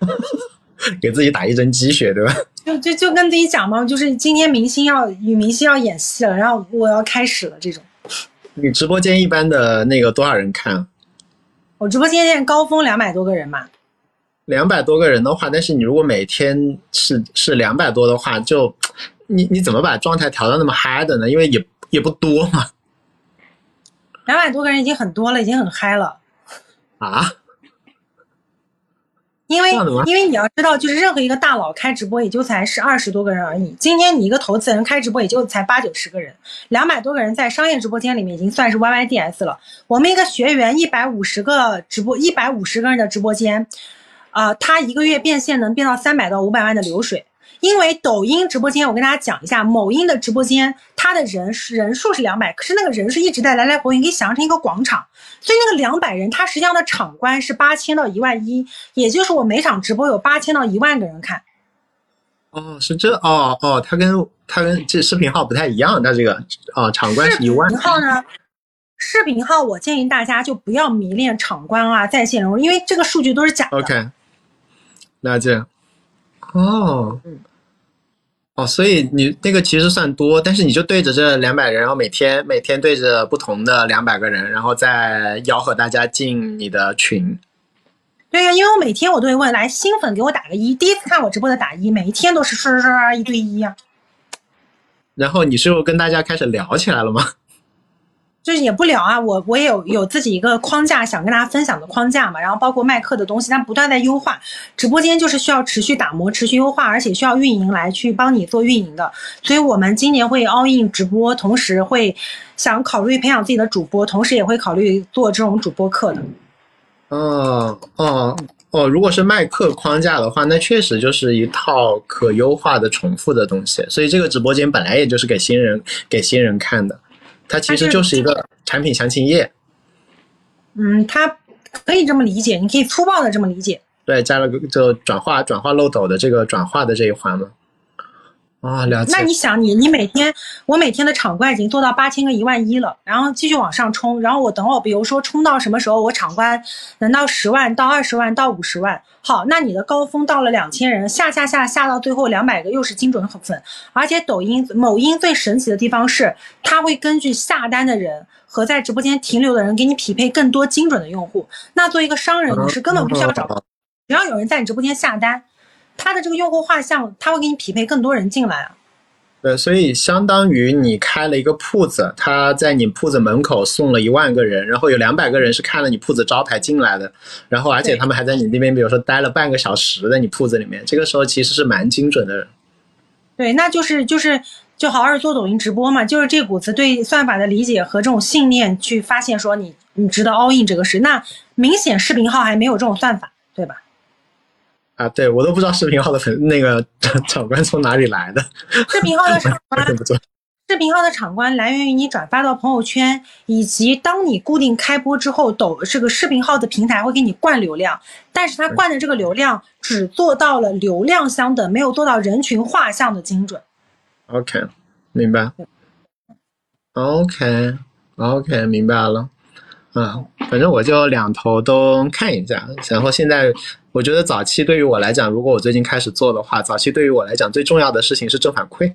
给自己打一针鸡血，对吧？就就就跟自己讲嘛，就是今天明星要女明星要演戏了，然后我要开始了这种。你直播间一般的那个多少人看？我直播间现在高峰两百多个人嘛，两百多个人的话，但是你如果每天是是两百多的话，就你你怎么把状态调到那么嗨的呢？因为也也不多嘛。两百多个人已经很多了，已经很嗨了。啊，因为因为你要知道，就是任何一个大佬开直播也就才是二十多个人而已。今天你一个投资人开直播也就才八九十个人，两百多个人在商业直播间里面已经算是 YYDS 了。我们一个学员一百五十个直播，一百五十个人的直播间，啊、他一个月变现能变到三百到五百万的流水。因为抖音直播间，我跟大家讲一下，某音的直播间，它的人是人数是两百，可是那个人是一直在来来回回，你可以想象成一个广场，所以那个两百人，它实际上的场观是八千到一万一，也就是我每场直播有八千到一万个人看。哦，是这哦哦，它跟它跟这视频号不太一样，它这个啊场观是一万视频号呢？视频号，我建议大家就不要迷恋场观啊、在线人物，因为这个数据都是假的。OK，了解。哦，哦，所以你那个其实算多，但是你就对着这两百人，然后每天每天对着不同的两百个人，然后再吆喝大家进你的群。对呀、因为我每天我都会问，来新粉给我打个一，第一次看我直播的打一，每一天都是刷刷刷刷一对一呀、然后你是又跟大家开始聊起来了吗？就是也不聊啊，我我也有有自己一个框架想跟大家分享的框架嘛，然后包括卖课的东西，它不断在优化。直播间就是需要持续打磨、持续优化，而且需要运营来去帮你做运营的。所以我们今年会 all in 直播，同时会想考虑培养自己的主播，同时也会考虑做这种主播课的。哦哦哦，如果是卖课框架的话，那确实就是一套可优化的重复的东西。所以这个直播间本来也就是给新人给新人看的，它其实就是一个产品详情页。嗯，它可以这么理解，你可以粗暴的这么理解。对，加了个就转化转化漏斗的这个转化的这一环嘛。啊，了解。那你想你，你每天我每天的场观已经做到八千个一万一了，然后继续往上冲，然后我等我比如说冲到什么时候，我场观能到十万到二十万到五十万，好，那你的高峰到了两千人，下下下下到最后两百个又是精准粉，而且抖音某音最神奇的地方是，它会根据下单的人。和在直播间停留的人，给你匹配更多精准的用户。那作为一个商人，你是根本不需要找哦只要有人在你直播间下单，他的这个用户画像，他会给你匹配更多人进来啊。对，所以相当于你开了一个铺子，他在你铺子门口送了一万个人，然后有两百个人是看了你铺子招牌进来的，然后而且他们还在你那边，比如说待了半个小时在你铺子里面，这个时候其实是蛮精准的。对，那就是就是就好好做抖音直播嘛，就是这股子对算法的理解和这种信念，去发现说你你值得 all in 这个事。那明显视频号还没有这种算法，对吧？啊，对我都不知道视频号的粉那个场官从哪里来的，视频号的场观真不错。视频号的场官来源于你转发到朋友圈，以及当你固定开播之后，抖这个视频号的平台会给你灌流量，但是它灌的这个流量只做到了流量相等，没有做到人群画像的精准。OK，明白。OK，OK，明白了。啊，反正我就两头都看一下。然后现在，我觉得早期对于我来讲，如果我最近开始做的话，早期对于我来讲最重要的事情是正反馈。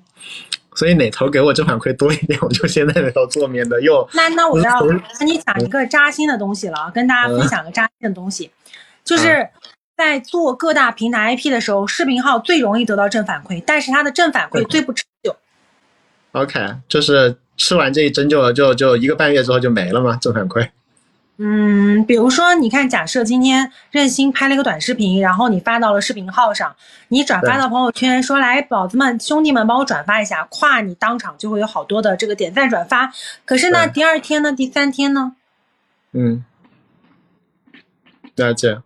所以哪头给我正反馈多一点，我就先在哪头做，免得又那那我要从跟你讲一个扎心的东西了，跟大家分享个扎心的东西，就是在做各大平台 IP 的时候，视频号最容易得到正反馈，但是它的正反馈最不持久。OK，就是吃完这一针就就就一个半月之后就没了吗？正反馈？嗯，比如说，你看，假设今天任鑫拍了一个短视频，然后你发到了视频号上，你转发到朋友圈，说来宝子们、兄弟们帮我转发一下，夸，你当场就会有好多的这个点赞转发。可是呢，第二天呢，第三天呢，嗯，了解。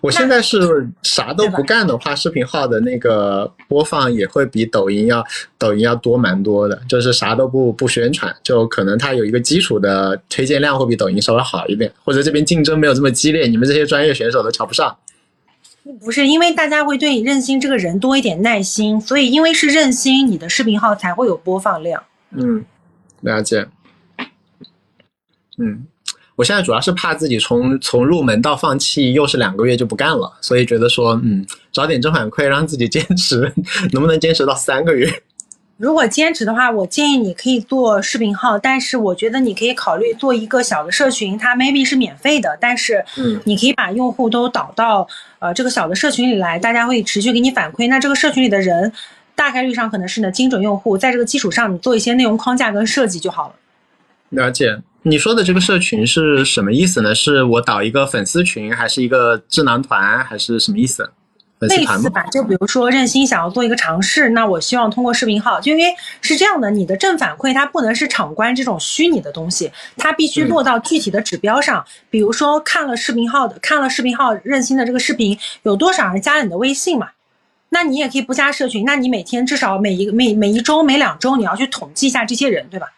我现在是啥都不干的话，视频号的那个播放也会比抖音要抖音要多蛮多的。就是啥都不不宣传，就可能它有一个基础的推荐量会比抖音稍微好一点，或者这边竞争没有这么激烈，你们这些专业选手都瞧不上。不是因为大家会对你任性这个人多一点耐心，所以因为是任性，你的视频号才会有播放量。嗯，了解。嗯，我现在主要是怕自己从从入门到放弃又是两个月就不干了，所以觉得说，嗯，找点正反馈，让自己坚持，能不能坚持到三个月？如果坚持的话，我建议你可以做视频号，但是我觉得你可以考虑做一个小的社群，它 maybe 是免费的，但是嗯你可以把用户都导到呃这个小的社群里来，大家会持续给你反馈。那这个社群里的人大概率上可能是你的精准用户，在这个基础上你做一些内容框架跟设计就好了。了解。你说的这个社群是什么意思呢？是我导一个粉丝群，还是一个智囊团，还是什么意思？粉丝团吗？类似吧，就比如说任心想要做一个尝试，那我希望通过视频号，就因为是这样的，你的正反馈它不能是场观这种虚拟的东西，它必须落到具体的指标上。比如说看了视频号的，看了视频号任心的这个视频，有多少人加了你的微信嘛？那你也可以不加社群，那你每天至少每一个每每一周每两周你要去统计一下这些人，对吧？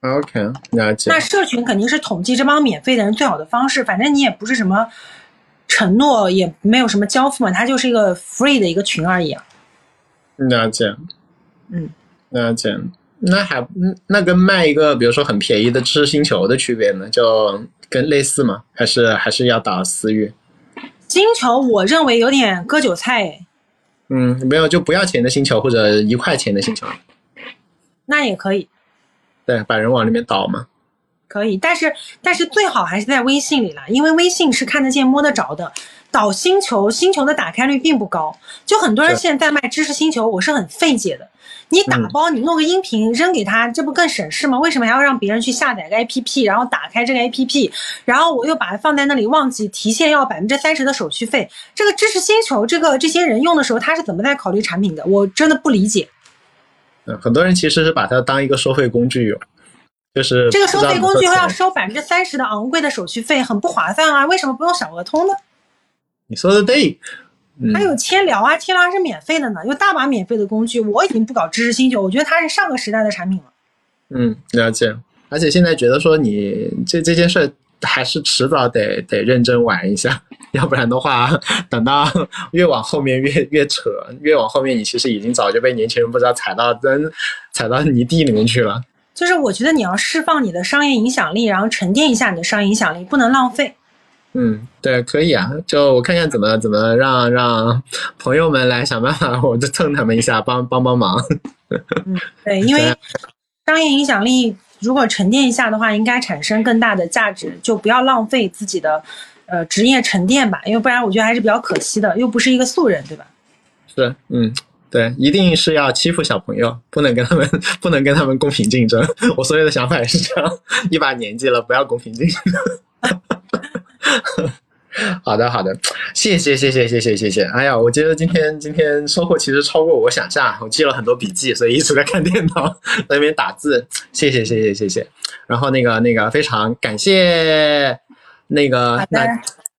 OK，了解那。社群肯定是统计这帮免费的人最好的方式，反正你也不是什么承诺，也没有什么交付嘛，它就是一个 free 的一个群而已啊。了解。嗯，了解。那还嗯那跟卖一个比如说很便宜的知识星球的区别呢？就跟类似吗？还是还是要打私域？星球我认为有点割韭菜，哎嗯，没有就不要钱的星球或者一块钱的星球，那也可以，对，把人往里面导嘛。可以，但是但是最好还是在微信里啦，因为微信是看得见摸得着的。导星球，星球的打开率并不高，就很多人现在卖知识星球，我是很费解的。你打嗯包，你弄个音频扔给他，这不更省事吗？为什么还要让别人去下载个 APP，然后打开这个 APP，然后我又把它放在那里，忘记提现要百分之三十的手续费？这个知识星球，这个这些人用的时候，他是怎么在考虑产品的？我真的不理解。嗯，很多人其实是把它当一个收费工具用，就是这个收费工具要收百分之三十的昂贵的手续费，很不划算啊！为什么不用小额通呢？你说的对，嗯，还有千聊啊，千聊还是免费的呢，有大把免费的工具。我已经不搞知识星球，我觉得它是上个时代的产品了。嗯，了解。而且现在觉得说你这这件事儿还是迟早得得认真玩一下，要不然的话，等到越往后面越越扯，越往后面你其实已经早就被年轻人不知道踩到真踩到泥地里面去了。就是我觉得你要释放你的商业影响力，然后沉淀一下你的商业影响力，不能浪费。嗯，对，可以啊，就我看看怎么怎么让让朋友们来想办法，我就蹭他们一下，帮帮帮忙。对，因为商业影响力如果沉淀一下的话，应该产生更大的价值，就不要浪费自己的呃职业沉淀吧，因为不然我觉得还是比较可惜的，又不是一个素人，对吧？是，嗯，对，一定是要欺负小朋友，不能跟他们 不能跟他们公平竞争。我所有的想法也是这样，一把年纪了，不要公平竞争。好的，好的，谢谢，谢谢，谢谢，谢谢。哎呀，我觉得今天今天收获其实超过我想象，我记了很多笔记，所以一直在看电脑，在那边打字。谢谢，谢谢，谢谢。然后那个那个，非常感谢那个那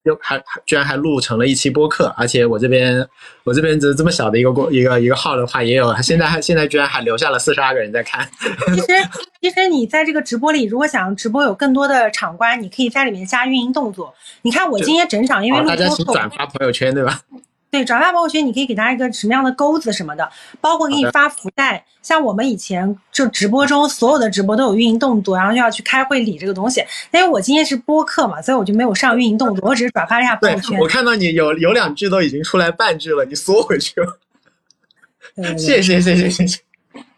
又还还居然还录成了一期播客，而且我这边我这边这这么小的一个过一个一个号的话，也有现在还现在居然还留下了四十二个人在看。其实其实你在这个直播里，如果想直播有更多的场观，你可以在里面加运营动作。你看我今天整场因为录大家请转发朋友圈，对吧？对，转发朋友圈，你可以给他一个什么样的钩子什么的，包括给你发福袋。像我们以前就直播中所有的直播都有运营动作，然后要去开会理这个东西。因为我今天是播客嘛，所以我就没有上运营动作，我只是转发了一下朋对友圈。我看到你有有两句都已经出来半句了，你缩回去了。谢谢谢谢谢谢。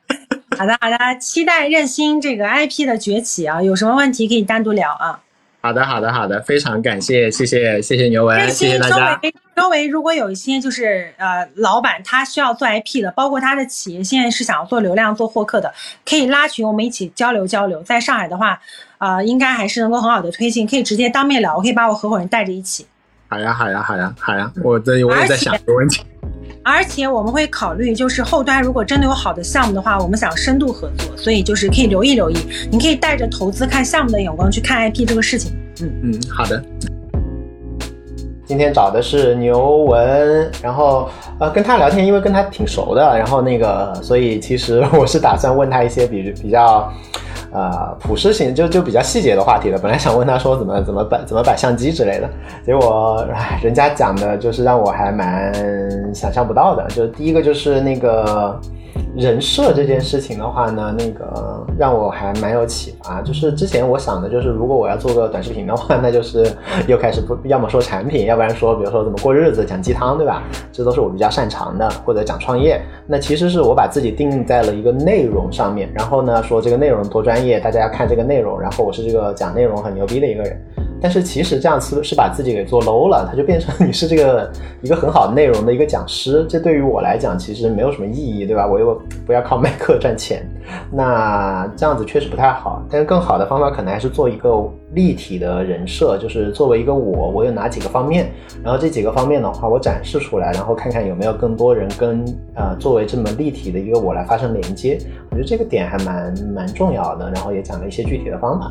好的好的，期待任心这个 IP 的崛起啊！有什么问题可以单独聊啊。好的好的好的，非常感谢谢谢谢谢牛文，谢谢大家。围周围如果有一些就是呃老板他需要做 IP 的，包括他的企业现在是想要做流量做获客的，可以拉群我们一起交流交流。在上海的话，呃应该还是能够很好的推进，可以直接当面聊，我可以把我合伙人带着一起。好呀好呀好呀好呀，我这我也在想这个问题。而且 我们会考虑，就是后端如果真的有好的项目的话，我们想深度合作，所以就是可以留意留意。你可以带着投资看项目的眼光去看 IP 这个事情。嗯，嗯，好的。今天找的是牛文，然后呃跟他聊天，因为跟他挺熟的，然后那个，所以其实我是打算问他一些比比较。呃，普适性就就比较细节的话题了。本来想问他说怎么怎么摆怎么摆相机之类的，结果唉人家讲的就是让我还蛮想象不到的。就第一个就是那个人设这件事情的话呢，那个让我还蛮有启发。就是之前我想的就是，如果我要做个短视频的话，那就是 又开始不要么说产品，要不然说比如说怎么过日子、讲鸡汤，对吧？这都是我比较擅长的，或者讲创业。那其实是我把自己定在了一个内容上面，然后呢说这个内容多专业，大家要看这个内容，然后我是这个讲内容很牛逼的一个人。但是其实这样是是把自己给做 low 了，它就变成你是这个 一个很好内容的一个讲师，这对于我来讲其实没有什么意义，对吧？我又不要靠卖课赚钱，那这样子确实不太好。但是更好的方法可能还是做一个立体的人设，就是作为一个我，我有哪几个方面，然后这几个方面的话我展示出来，然后看看有没有更多人跟呃作为这么立体的一个我来发生连接。我觉得这个点还蛮蛮重要的，然后也讲了一些具体的方法。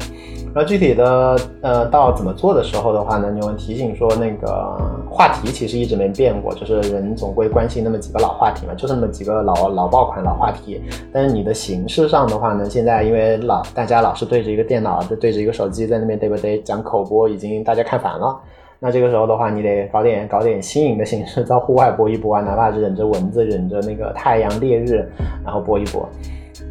然后具体的呃到怎么做的时候的话呢，牛文提醒说那个话题其实一直没变过，就是人总归关心那么几个老话题嘛，就那么几个老老爆款老话题。但是你的形式上的话呢，现在因为老大家老是对着一个电脑，就对着一个手机在那边对不对讲口播，已经大家看烦了。那这个时候的话，你得搞点搞点新颖的形式，到户外播一播啊，哪怕是忍着蚊子，忍着那个太阳烈日，然后播一播。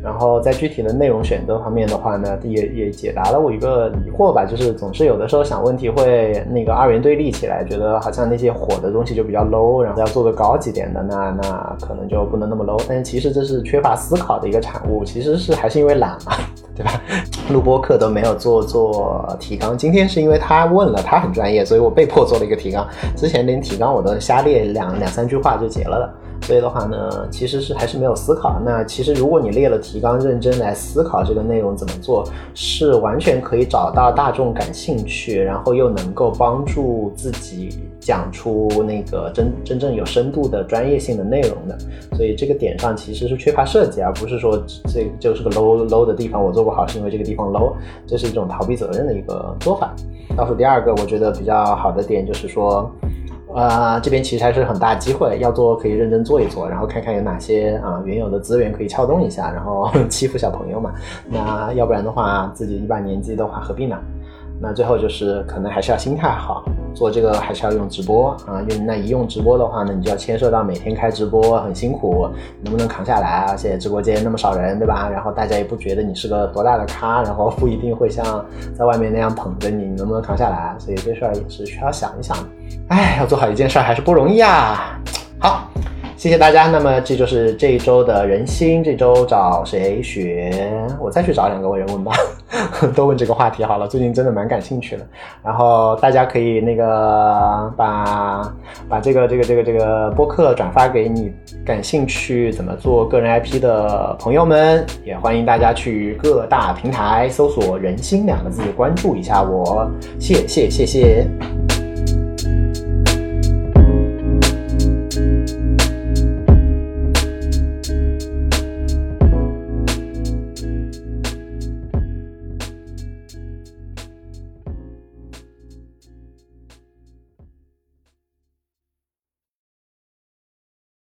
然后在具体的内容选择方面的话呢，也也解答了我一个疑惑吧，就是总是有的时候想问题会那个二元对立起来，觉得好像那些火的东西就比较 low，然后要做个高级点的，那那可能就不能那么 low。但其实这是缺乏思考的一个产物，其实是还是因为懒嘛，对吧？录播课都没有做做提纲，今天是因为他问了，他很专业，所以我被迫做了一个提纲。之前连提纲我都瞎列两两三句话就结了的。所以的话呢，其实是还是没有思考。那其实如果你列了提纲，认真来思考这个内容怎么做，是完全可以找到大众感兴趣，然后又能够帮助自己讲出那个真真正有深度的专业性的内容的。所以这个点上其实是缺乏设计，而不是说这就是个 low low 的地方，我做不好是因为这个地方 low，这是一种逃避责任的一个做法。倒数第二个，我觉得比较好的点就是说。呃，这边其实还是很大机会，要做可以认真做一做，然后看看有哪些啊、原有的资源可以撬动一下，然后 欺负小朋友嘛。那要不然的话，自己一把年纪的话，何必呢？那最后就是可能还是要心态好，做这个还是要用直播啊。用那一用直播的话呢，你就要牵涉到每天开直播很辛苦，能不能扛下来？而且直播间那么少人，对吧？然后大家也不觉得你是个多大的咖，然后不一定会像在外面那样捧着你，你能不能扛下来？所以这事儿也是需要想一想的。哎，要做好一件事儿还是不容易啊。好，谢谢大家。那么这就是这一周的人心，这周找谁学？我再去找两个人问吧，都问这个话题好了。最近真的蛮感兴趣的。然后大家可以那个把把这个这个这个这个播客转发给你感兴趣怎么做个人 IP 的朋友们，也欢迎大家去各大平台搜索“人心”两个字，关注一下我。谢谢谢谢。